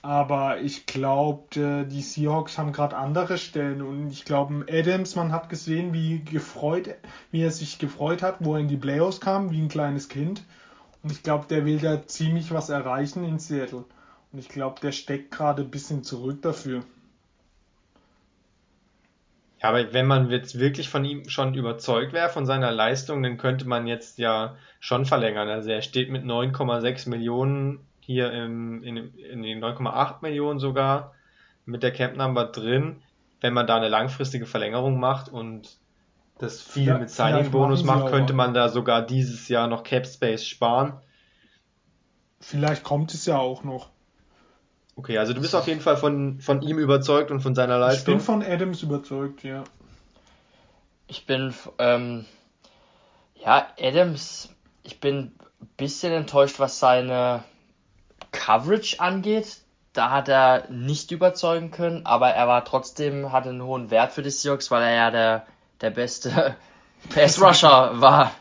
Aber ich glaube, die Seahawks haben gerade andere Stellen und ich glaube, Adams, man hat gesehen, wie gefreut, wie er sich gefreut hat, wo er in die Playoffs kam, wie ein kleines Kind. Und ich glaube, der will da ziemlich was erreichen in Seattle. Und ich glaube, der steckt gerade ein bisschen zurück dafür. Ja, aber wenn man jetzt wirklich von ihm schon überzeugt wäre, von seiner Leistung, dann könnte man jetzt ja schon verlängern. Also er steht mit 9,6 Millionen hier im, in, in den 9,8 Millionen sogar mit der Camp Number drin. Wenn man da eine langfristige Verlängerung macht und das viel ja, mit Signing-Bonus macht, könnte man da sogar dieses Jahr noch Cap Space sparen. Vielleicht kommt es ja auch noch. Okay, also du bist auf jeden Fall von, von ihm überzeugt und von seiner Leistung. Ich bin von Adams überzeugt, ja. Ich bin, ähm, ja, Adams, ich bin ein bisschen enttäuscht, was seine Coverage angeht. Da hat er nicht überzeugen können, aber er war trotzdem, hatte einen hohen Wert für die Seahawks, weil er ja der, der beste Pass Rusher war.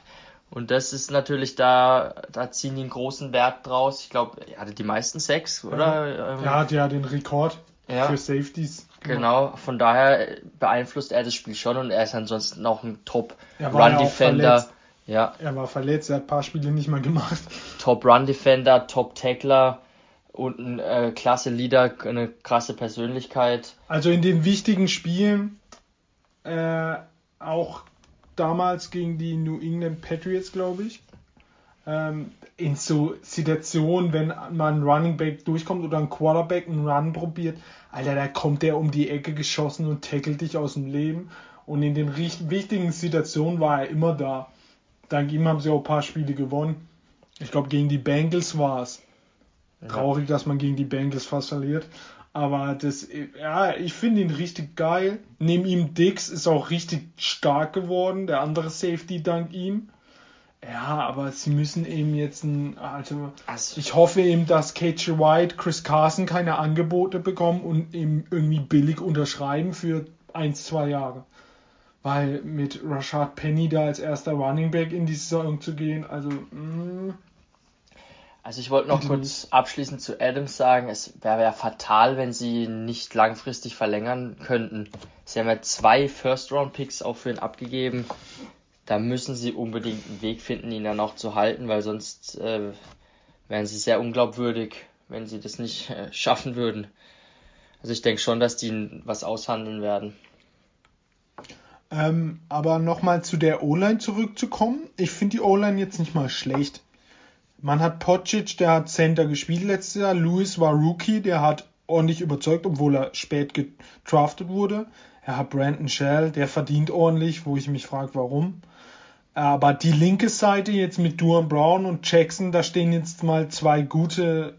Und das ist natürlich da, da ziehen die einen großen Wert draus. Ich glaube, er hatte die meisten Sacks, oder? Ja, er hat ja den Rekord ja. für Safeties. Genau, von daher beeinflusst er das Spiel schon und er ist ansonsten auch ein Top Run Defender. Ja. Er war verletzt, er hat ein paar Spiele nicht mal gemacht. Top Run Defender, Top Tackler und ein äh, klasse Leader, eine krasse Persönlichkeit. Also in den wichtigen Spielen, äh, auch damals gegen die New England Patriots, glaube ich. Ähm, in so Situationen, wenn man ein Running Back durchkommt oder ein Quarterback einen Run probiert, Alter, da kommt der um die Ecke geschossen und tackelt dich aus dem Leben. Und in den wichtigen Situationen war er immer da. Dank ihm haben sie auch ein paar Spiele gewonnen. Ich glaube, gegen die Bengals war es. Traurig, dass man gegen die Bengals fast verliert. Aber das, ja, ich finde ihn richtig geil. Neben ihm Dix ist auch richtig stark geworden, der andere Safety dank ihm. Ja, aber sie müssen eben jetzt ein, also, also ich hoffe eben, dass KJ White, Chris Carson keine Angebote bekommen und eben irgendwie billig unterschreiben für ein, zwei Jahre. Weil mit Rashad Penny da als erster Running Back in die Saison zu gehen, also, mh, mm, also ich wollte noch Bitte kurz abschließend zu Adams sagen, es wäre ja fatal, wenn sie nicht langfristig verlängern könnten. Sie haben ja zwei First-Round-Picks auch für ihn abgegeben. Da müssen sie unbedingt einen Weg finden, ihn dann auch zu halten, weil sonst äh, wären sie sehr unglaubwürdig, wenn sie das nicht äh, schaffen würden. Also ich denke schon, dass die was aushandeln werden. Ähm, aber nochmal zu der O-Line zurückzukommen. Ich finde die O-Line jetzt nicht mal schlecht. Man hat Pocic, der hat Center gespielt letztes Jahr. Lewis war Rookie, der hat ordentlich überzeugt, obwohl er spät gedraftet wurde. Er hat Brandon Shell, der verdient ordentlich, wo ich mich frage, warum. Aber die linke Seite jetzt mit Duan Brown und Jackson, da stehen jetzt mal zwei gute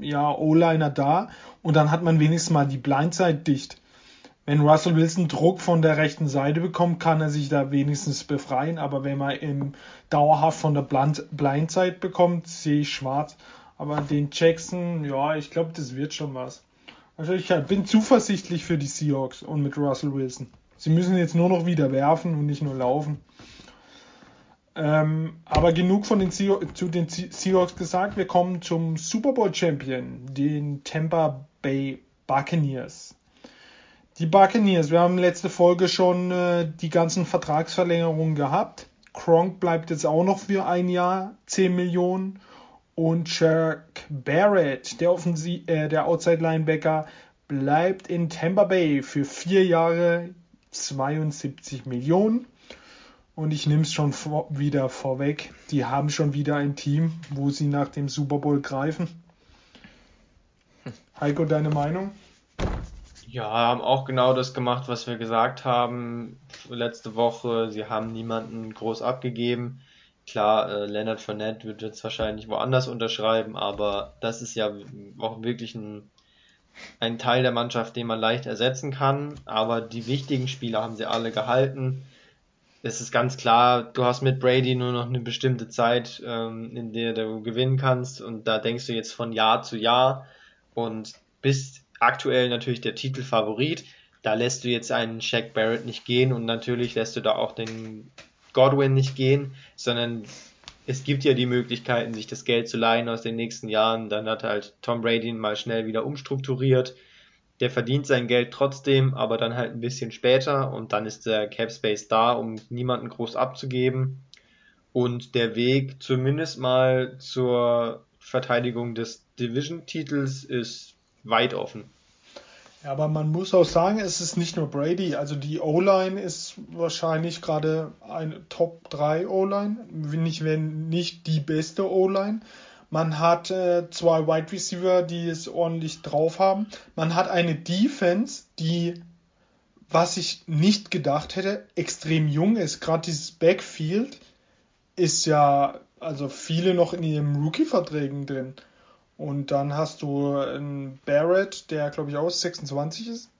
ja, O-Liner da. Und dann hat man wenigstens mal die Blindside dicht wenn Russell Wilson Druck von der rechten Seite bekommt, kann er sich da wenigstens befreien. Aber wenn man im dauerhaft von der Blindside bekommt, sehe ich schwarz. Aber den Jackson, ja, ich glaube, das wird schon was. Also ich bin zuversichtlich für die Seahawks und mit Russell Wilson. Sie müssen jetzt nur noch wieder werfen und nicht nur laufen. Ähm, aber genug von den zu den Seahawks gesagt. Wir kommen zum Super Bowl Champion, den Tampa Bay Buccaneers. Die Buccaneers, wir haben letzte Folge schon äh, die ganzen Vertragsverlängerungen gehabt. Kronk bleibt jetzt auch noch für ein Jahr 10 Millionen. Und Chuck Barrett, der, Offensi äh, der Outside Linebacker, bleibt in Tampa Bay für vier Jahre 72 Millionen. Und ich nehme es schon vor, wieder vorweg. Die haben schon wieder ein Team, wo sie nach dem Super Bowl greifen. Heiko, deine Meinung? Ja, haben auch genau das gemacht, was wir gesagt haben letzte Woche. Sie haben niemanden groß abgegeben. Klar, äh, Leonard Fournette wird jetzt wahrscheinlich woanders unterschreiben, aber das ist ja auch wirklich ein, ein Teil der Mannschaft, den man leicht ersetzen kann. Aber die wichtigen Spieler haben sie alle gehalten. Es ist ganz klar, du hast mit Brady nur noch eine bestimmte Zeit, ähm, in der du gewinnen kannst und da denkst du jetzt von Jahr zu Jahr und bist aktuell natürlich der Titelfavorit. Da lässt du jetzt einen Shaq Barrett nicht gehen und natürlich lässt du da auch den Godwin nicht gehen, sondern es gibt ja die Möglichkeiten, sich das Geld zu leihen aus den nächsten Jahren. Dann hat halt Tom Brady mal schnell wieder umstrukturiert. Der verdient sein Geld trotzdem, aber dann halt ein bisschen später und dann ist der Cap Space da, um niemanden groß abzugeben. Und der Weg zumindest mal zur Verteidigung des Division-Titels ist weit offen. Ja, aber man muss auch sagen, es ist nicht nur Brady. Also die O-Line ist wahrscheinlich gerade eine Top 3 O-Line, nicht wenn nicht die beste O-Line. Man hat äh, zwei Wide Receiver, die es ordentlich drauf haben. Man hat eine Defense, die, was ich nicht gedacht hätte, extrem jung ist. Gerade dieses Backfield ist ja, also viele noch in ihren Rookie-Verträgen drin. Und dann hast du einen Barrett, der glaube ich auch 26 ist.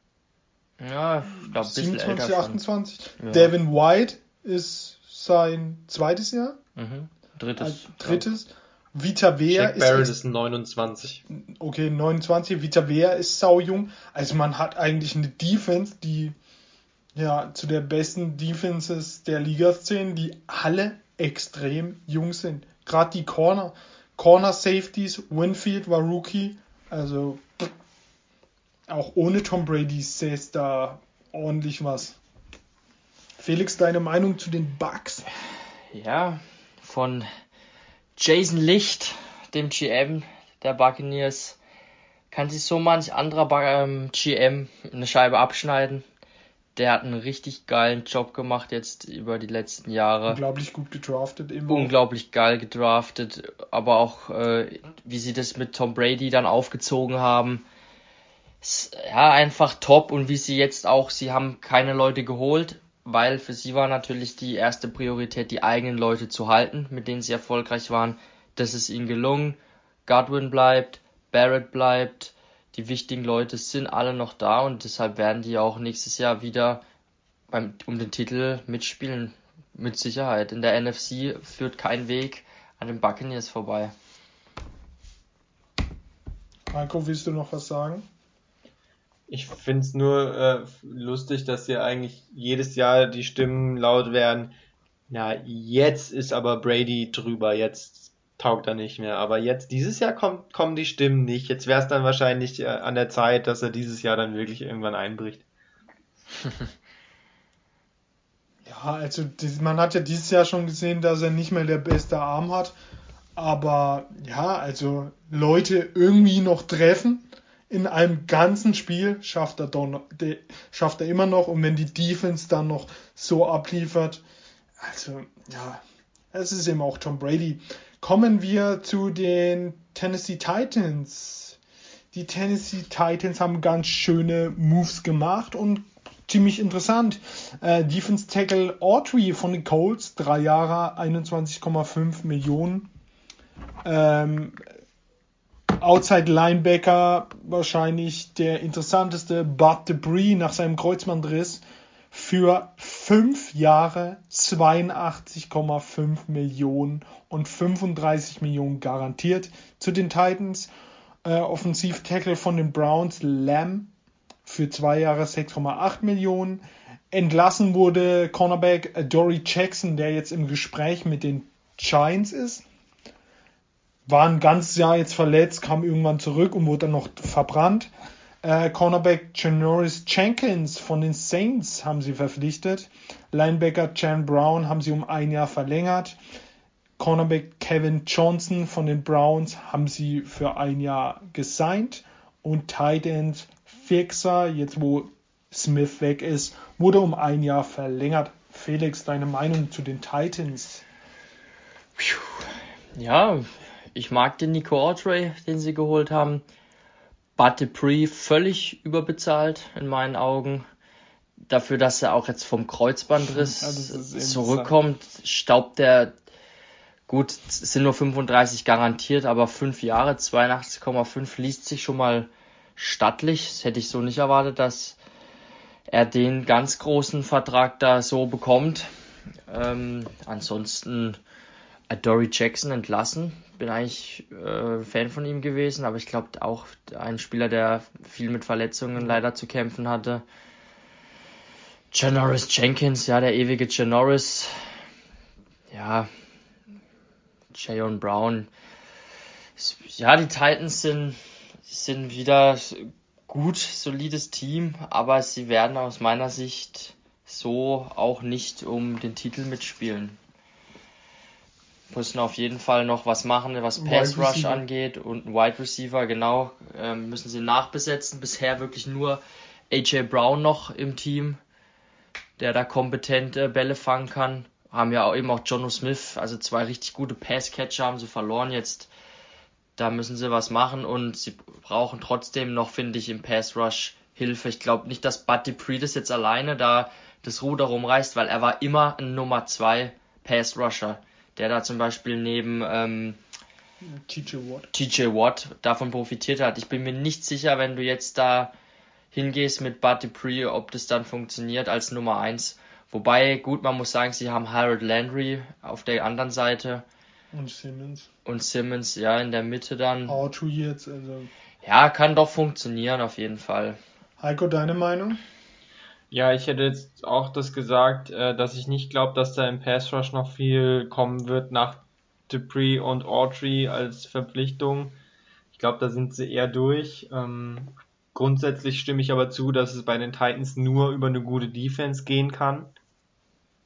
Ja, ich glaube 27, 28. Ja. Devin White ist sein zweites Jahr. Mhm. Drittes. Also, drittes. Ja. Vita Wea Jack Barrett ist, ist 29. Okay, 29. Vita Wea ist saujung. Also man hat eigentlich eine Defense, die ja zu der besten Defenses der Liga zählen, die alle extrem jung sind. Gerade die Corner. Corner Safeties, Winfield war Rookie, also auch ohne Tom Brady säß da ordentlich was. Felix, deine Meinung zu den Bugs? Ja, von Jason Licht, dem GM der Buccaneers, kann sich so manch anderer GM ähm, eine Scheibe abschneiden der hat einen richtig geilen Job gemacht jetzt über die letzten Jahre. Unglaublich gut gedraftet immer. Unglaublich geil gedraftet, aber auch äh, wie sie das mit Tom Brady dann aufgezogen haben. Ja, einfach top und wie sie jetzt auch, sie haben keine Leute geholt, weil für sie war natürlich die erste Priorität, die eigenen Leute zu halten, mit denen sie erfolgreich waren. Das ist ihnen gelungen. Godwin bleibt, Barrett bleibt, die wichtigen Leute sind alle noch da und deshalb werden die auch nächstes Jahr wieder beim, um den Titel mitspielen. Mit Sicherheit. In der NFC führt kein Weg an den Buccaneers vorbei. Marco, willst du noch was sagen? Ich finde es nur äh, lustig, dass hier eigentlich jedes Jahr die Stimmen laut werden. Na, jetzt ist aber Brady drüber, jetzt taugt er nicht mehr. Aber jetzt, dieses Jahr kommt, kommen die Stimmen nicht. Jetzt wäre es dann wahrscheinlich äh, an der Zeit, dass er dieses Jahr dann wirklich irgendwann einbricht. ja, also man hat ja dieses Jahr schon gesehen, dass er nicht mehr der beste Arm hat. Aber ja, also Leute irgendwie noch treffen in einem ganzen Spiel schafft er, doch noch, schafft er immer noch. Und wenn die Defense dann noch so abliefert, also ja, es ist eben auch Tom Brady. Kommen wir zu den Tennessee Titans. Die Tennessee Titans haben ganz schöne Moves gemacht und ziemlich interessant. Äh, Defense Tackle Autry von den Colts, drei Jahre, 21,5 Millionen. Ähm, Outside Linebacker wahrscheinlich der interessanteste Bud Debris nach seinem Kreuzbandriss für fünf Jahre 82,5 Millionen und 35 Millionen garantiert zu den Titans. Äh, Offensiv-Tackle von den Browns, Lamb, für zwei Jahre 6,8 Millionen. Entlassen wurde Cornerback Dory Jackson, der jetzt im Gespräch mit den Giants ist. War ein ganzes Jahr jetzt verletzt, kam irgendwann zurück und wurde dann noch verbrannt. Äh, Cornerback Janoris Jenkins von den Saints haben sie verpflichtet. Linebacker Jan Brown haben sie um ein Jahr verlängert. Cornerback Kevin Johnson von den Browns haben sie für ein Jahr gesigned. Und Tight End Fixer, jetzt wo Smith weg ist, wurde um ein Jahr verlängert. Felix, deine Meinung zu den Titans? Ja, ich mag den Nico Autry, den sie geholt haben. Bud Dupree völlig überbezahlt in meinen Augen. Dafür, dass er auch jetzt vom Kreuzbandriss ja, zurückkommt, staubt er gut, es sind nur 35 garantiert, aber 5 Jahre, 82,5 liest sich schon mal stattlich. Das hätte ich so nicht erwartet, dass er den ganz großen Vertrag da so bekommt. Ähm, ansonsten Dory Jackson entlassen. Bin eigentlich äh, Fan von ihm gewesen, aber ich glaube auch ein Spieler, der viel mit Verletzungen leider zu kämpfen hatte. Janoris Jenkins, ja, der ewige Janoris. ja, Jayon Brown. Ja, die Titans sind, sind wieder gut, solides Team, aber sie werden aus meiner Sicht so auch nicht um den Titel mitspielen. Müssen auf jeden Fall noch was machen, was Pass Rush angeht und ein Wide Receiver, genau, ähm, müssen sie nachbesetzen. Bisher wirklich nur AJ Brown noch im Team, der da kompetent äh, Bälle fangen kann. Haben ja auch eben auch Jono Smith, also zwei richtig gute Passcatcher haben sie verloren jetzt. Da müssen sie was machen und sie brauchen trotzdem noch, finde ich, im Pass Rush Hilfe. Ich glaube nicht, dass Bud Dupree das jetzt alleine da das Ruder rumreißt, weil er war immer ein Nummer 2 Pass Rusher, der da zum Beispiel neben ähm, TJ Watt. TJ Watt davon profitiert hat. Ich bin mir nicht sicher, wenn du jetzt da hingehst mit Bud Dupree, ob das dann funktioniert als Nummer 1. Wobei, gut, man muss sagen, sie haben Harold Landry auf der anderen Seite. Und Simmons. Und Simmons, ja, in der Mitte dann. Auto jetzt, also. Ja, kann doch funktionieren, auf jeden Fall. Heiko, deine Meinung? Ja, ich hätte jetzt auch das gesagt, äh, dass ich nicht glaube, dass da im Pass Rush noch viel kommen wird nach Dupree und Autry als Verpflichtung. Ich glaube, da sind sie eher durch. Ähm, grundsätzlich stimme ich aber zu, dass es bei den Titans nur über eine gute Defense gehen kann.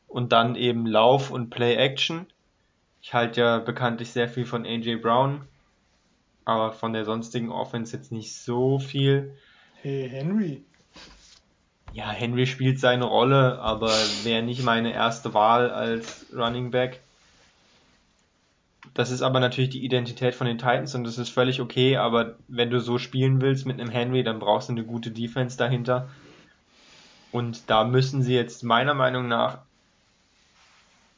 Und dann eben Lauf und Play Action. Ich halte ja bekanntlich sehr viel von AJ Brown, aber von der sonstigen Offense jetzt nicht so viel. Hey Henry. Ja, Henry spielt seine Rolle, aber wäre nicht meine erste Wahl als Running Back. Das ist aber natürlich die Identität von den Titans und das ist völlig okay, aber wenn du so spielen willst mit einem Henry, dann brauchst du eine gute Defense dahinter. Und da müssen sie jetzt meiner Meinung nach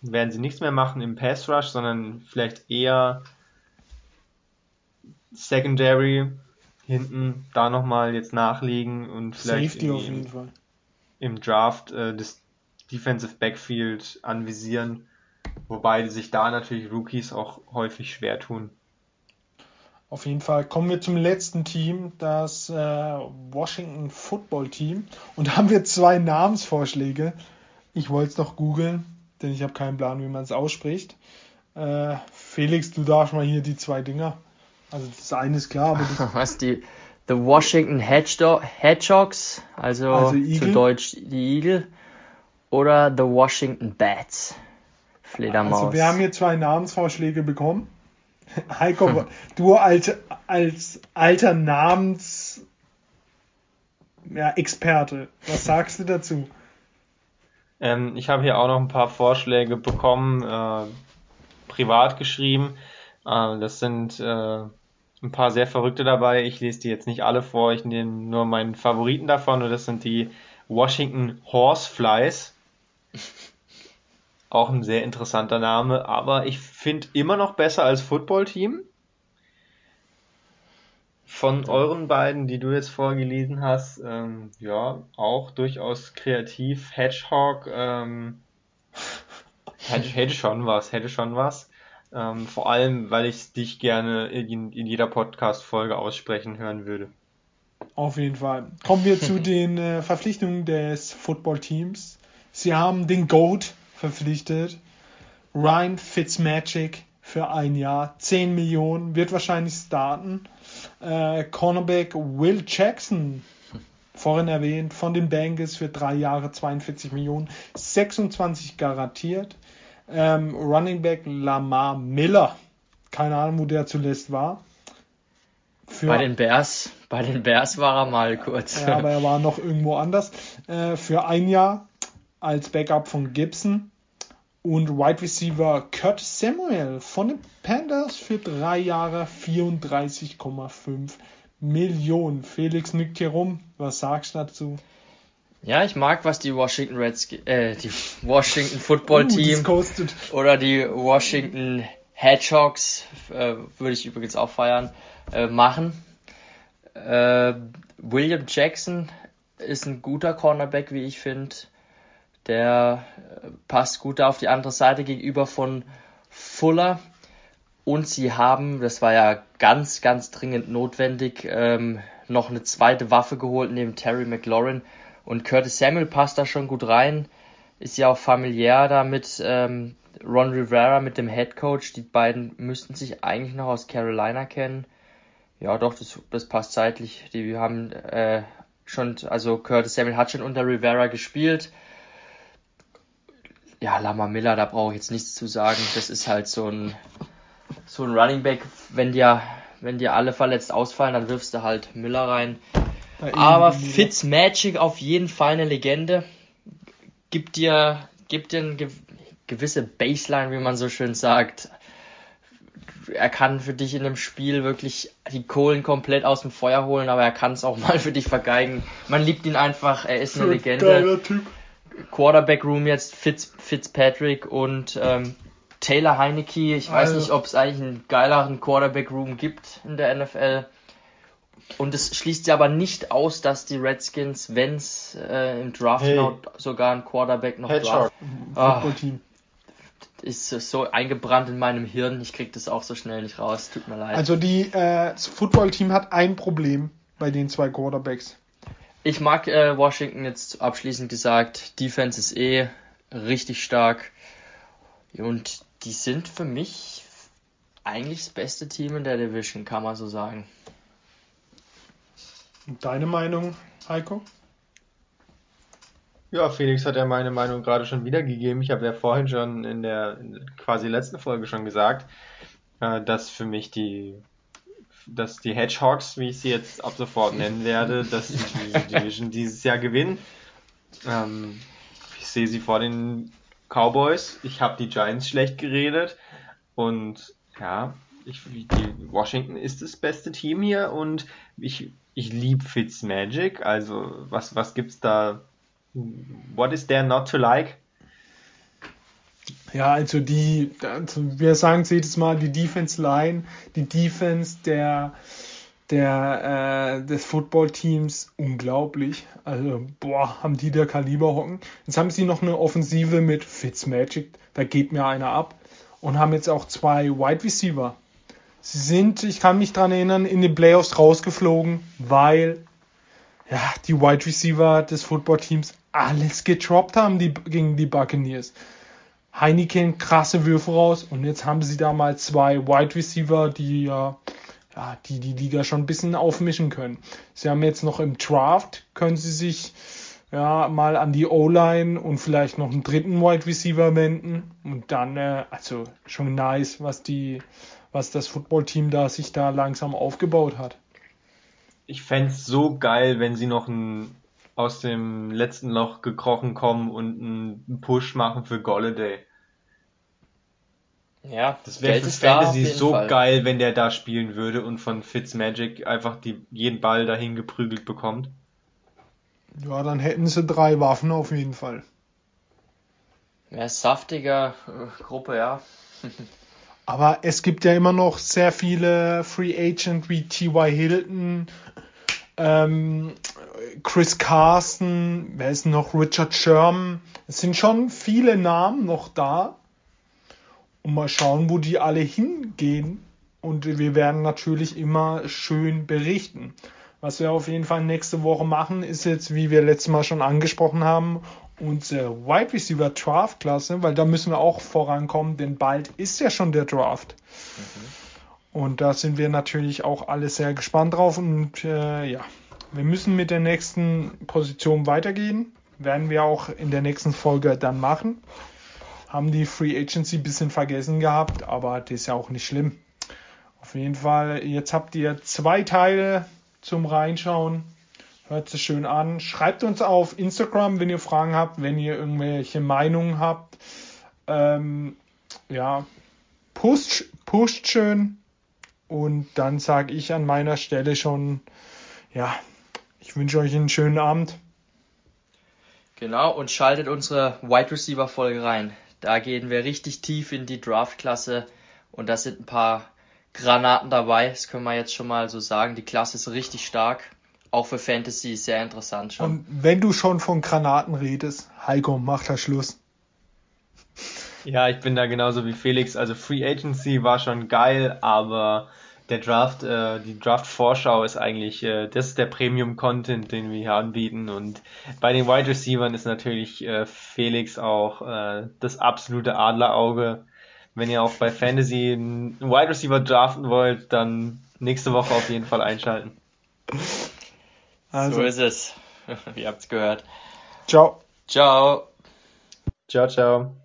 werden sie nichts mehr machen im Pass Rush, sondern vielleicht eher Secondary hinten da nochmal jetzt nachlegen und vielleicht Safety auf jeden Fall im Draft äh, das Defensive Backfield anvisieren, wobei sich da natürlich Rookies auch häufig schwer tun. Auf jeden Fall kommen wir zum letzten Team, das äh, Washington Football Team. Und da haben wir zwei Namensvorschläge. Ich wollte es noch googeln, denn ich habe keinen Plan, wie man es ausspricht. Äh, Felix, du darfst mal hier die zwei Dinger. Also das eine ist klar, aber Was die The Washington Hedgehogs, also, also zu Deutsch die Igel, oder The Washington Bats, Fledermaus. Also wir haben hier zwei Namensvorschläge bekommen. Heiko, du als, als alter Namens ja, Experte, was sagst du dazu? Ähm, ich habe hier auch noch ein paar Vorschläge bekommen, äh, privat geschrieben. Äh, das sind äh, ein paar sehr verrückte dabei. Ich lese die jetzt nicht alle vor, ich nehme nur meinen Favoriten davon und das sind die Washington Horseflies. Auch ein sehr interessanter Name, aber ich finde immer noch besser als Footballteam. Von euren beiden, die du jetzt vorgelesen hast, ähm, ja, auch durchaus kreativ. Hedgehog, ähm, hätte, hätte schon was, hätte schon was. Ähm, vor allem, weil ich dich gerne in, in jeder Podcast-Folge aussprechen hören würde. Auf jeden Fall. Kommen wir zu den äh, Verpflichtungen des Football-Teams. Sie haben den GOAT verpflichtet. Ryan Fitzmagic für ein Jahr. 10 Millionen. Wird wahrscheinlich starten. Äh, Cornerback Will Jackson. Vorhin erwähnt, von den Bengals für drei Jahre 42 Millionen. 26 garantiert. Ähm, Running Back Lamar Miller. Keine Ahnung, wo der zuletzt war. Für, bei den Bears. Bei den Bears war er mal kurz. Ja, aber er war noch irgendwo anders. Äh, für ein Jahr als Backup von Gibson. Und Wide Receiver Kurt Samuel von den Panthers für drei Jahre 34,5 Millionen. Felix nickt hier rum. Was sagst du dazu? Ja, ich mag, was die Washington Redskins, äh, die Washington Football uh, Team uh, oder die Washington Hedgehogs, äh, würde ich übrigens auch feiern, äh, machen. Äh, William Jackson ist ein guter Cornerback, wie ich finde. Der äh, passt gut auf die andere Seite gegenüber von Fuller. Und sie haben, das war ja ganz, ganz dringend notwendig, ähm, noch eine zweite Waffe geholt neben Terry McLaurin und Curtis Samuel passt da schon gut rein. Ist ja auch familiär da mit, ähm, Ron Rivera mit dem Head Coach, die beiden müssten sich eigentlich noch aus Carolina kennen. Ja, doch, das, das passt zeitlich. Die haben äh, schon, also Curtis Samuel hat schon unter Rivera gespielt. Ja, Lama Miller, da brauche ich jetzt nichts zu sagen. Das ist halt so ein, so ein Running Back. Wenn dir, wenn dir alle verletzt ausfallen, dann wirfst du halt Miller rein. Aber Fitzmagic auf jeden Fall eine Legende. Gibt dir, gibt dir eine gewisse Baseline, wie man so schön sagt. Er kann für dich in dem Spiel wirklich die Kohlen komplett aus dem Feuer holen, aber er kann es auch mal für dich vergeigen. Man liebt ihn einfach, er ist eine Legende. Geiler Typ. Quarterback Room jetzt Fitz, Fitzpatrick und ähm, Taylor Heineke. Ich weiß also. nicht, ob es eigentlich einen geileren Quarterback Room gibt in der NFL. Und es schließt ja aber nicht aus, dass die Redskins, wenn es äh, im Draft hey. sogar ein Quarterback noch draft. Oh, ist so eingebrannt in meinem Hirn, ich krieg das auch so schnell nicht raus, tut mir leid. Also die, äh, das Footballteam hat ein Problem bei den zwei Quarterbacks. Ich mag äh, Washington jetzt abschließend gesagt, Defense ist eh richtig stark und die sind für mich eigentlich das beste Team in der Division, kann man so sagen. Deine Meinung, Heiko? Ja, Felix hat ja meine Meinung gerade schon wiedergegeben. Ich habe ja vorhin schon in der quasi letzten Folge schon gesagt, äh, dass für mich die, dass die Hedgehogs, wie ich sie jetzt ab sofort nennen werde, dass die Division dieses Jahr gewinnen. Ähm, ich sehe sie vor den Cowboys. Ich habe die Giants schlecht geredet und ja, ich, die Washington ist das beste Team hier und ich ich liebe Fitzmagic, also was, was gibt's da? What is there not to like? Ja, also die, also wir sagen es jedes Mal, die Defense Line, die Defense der, der, äh, des Footballteams, unglaublich. Also, boah, haben die der Kaliber hocken. Jetzt haben sie noch eine Offensive mit Fitzmagic, da geht mir einer ab. Und haben jetzt auch zwei Wide Receiver. Sie sind, ich kann mich dran erinnern, in den Playoffs rausgeflogen, weil ja, die Wide Receiver des Footballteams alles getroppt haben die, gegen die Buccaneers. Heineken krasse Würfe raus und jetzt haben sie da mal zwei Wide Receiver, die ja, ja die die Liga schon ein bisschen aufmischen können. Sie haben jetzt noch im Draft, können sie sich ja mal an die O-Line und vielleicht noch einen dritten Wide Receiver wenden und dann, äh, also schon nice, was die was das Footballteam da sich da langsam aufgebaut hat. Ich fände so geil, wenn sie noch ein, aus dem letzten Loch gekrochen kommen und einen Push machen für Golladay. Ja, das wäre für Fantasy so Fall. geil, wenn der da spielen würde und von Fitzmagic einfach die, jeden Ball dahin geprügelt bekommt. Ja, dann hätten sie drei Waffen auf jeden Fall. Ja, saftiger äh, Gruppe, ja. Aber es gibt ja immer noch sehr viele Free Agent wie T.Y. Hilton, ähm, Chris Carson, wer ist noch? Richard Sherman. Es sind schon viele Namen noch da. Und mal schauen, wo die alle hingehen. Und wir werden natürlich immer schön berichten. Was wir auf jeden Fall nächste Woche machen, ist jetzt, wie wir letztes Mal schon angesprochen haben, unsere Wide Receiver Draft Klasse, weil da müssen wir auch vorankommen, denn bald ist ja schon der Draft. Mhm. Und da sind wir natürlich auch alle sehr gespannt drauf und äh, ja, wir müssen mit der nächsten Position weitergehen. Werden wir auch in der nächsten Folge dann machen. Haben die Free Agency ein bisschen vergessen gehabt, aber das ist ja auch nicht schlimm. Auf jeden Fall, jetzt habt ihr zwei Teile zum Reinschauen. Hört sich schön an. Schreibt uns auf Instagram, wenn ihr Fragen habt, wenn ihr irgendwelche Meinungen habt. Ähm, ja, pusht, pusht schön. Und dann sage ich an meiner Stelle schon, ja, ich wünsche euch einen schönen Abend. Genau, und schaltet unsere Wide Receiver Folge rein. Da gehen wir richtig tief in die Draft-Klasse und da sind ein paar Granaten dabei. Das können wir jetzt schon mal so sagen. Die Klasse ist richtig stark auch für Fantasy sehr interessant schon. Und wenn du schon von Granaten redest, Heiko, mach da Schluss. Ja, ich bin da genauso wie Felix. Also Free Agency war schon geil, aber der Draft, äh, die Draft-Vorschau ist eigentlich, äh, das ist der Premium-Content, den wir hier anbieten. Und bei den Wide Receivers ist natürlich äh, Felix auch äh, das absolute Adlerauge. Wenn ihr auch bei Fantasy einen Wide Receiver draften wollt, dann nächste Woche auf jeden Fall einschalten. Also. So ist es. Ihr habt's gehört. Ciao. Ciao. Ciao, ciao.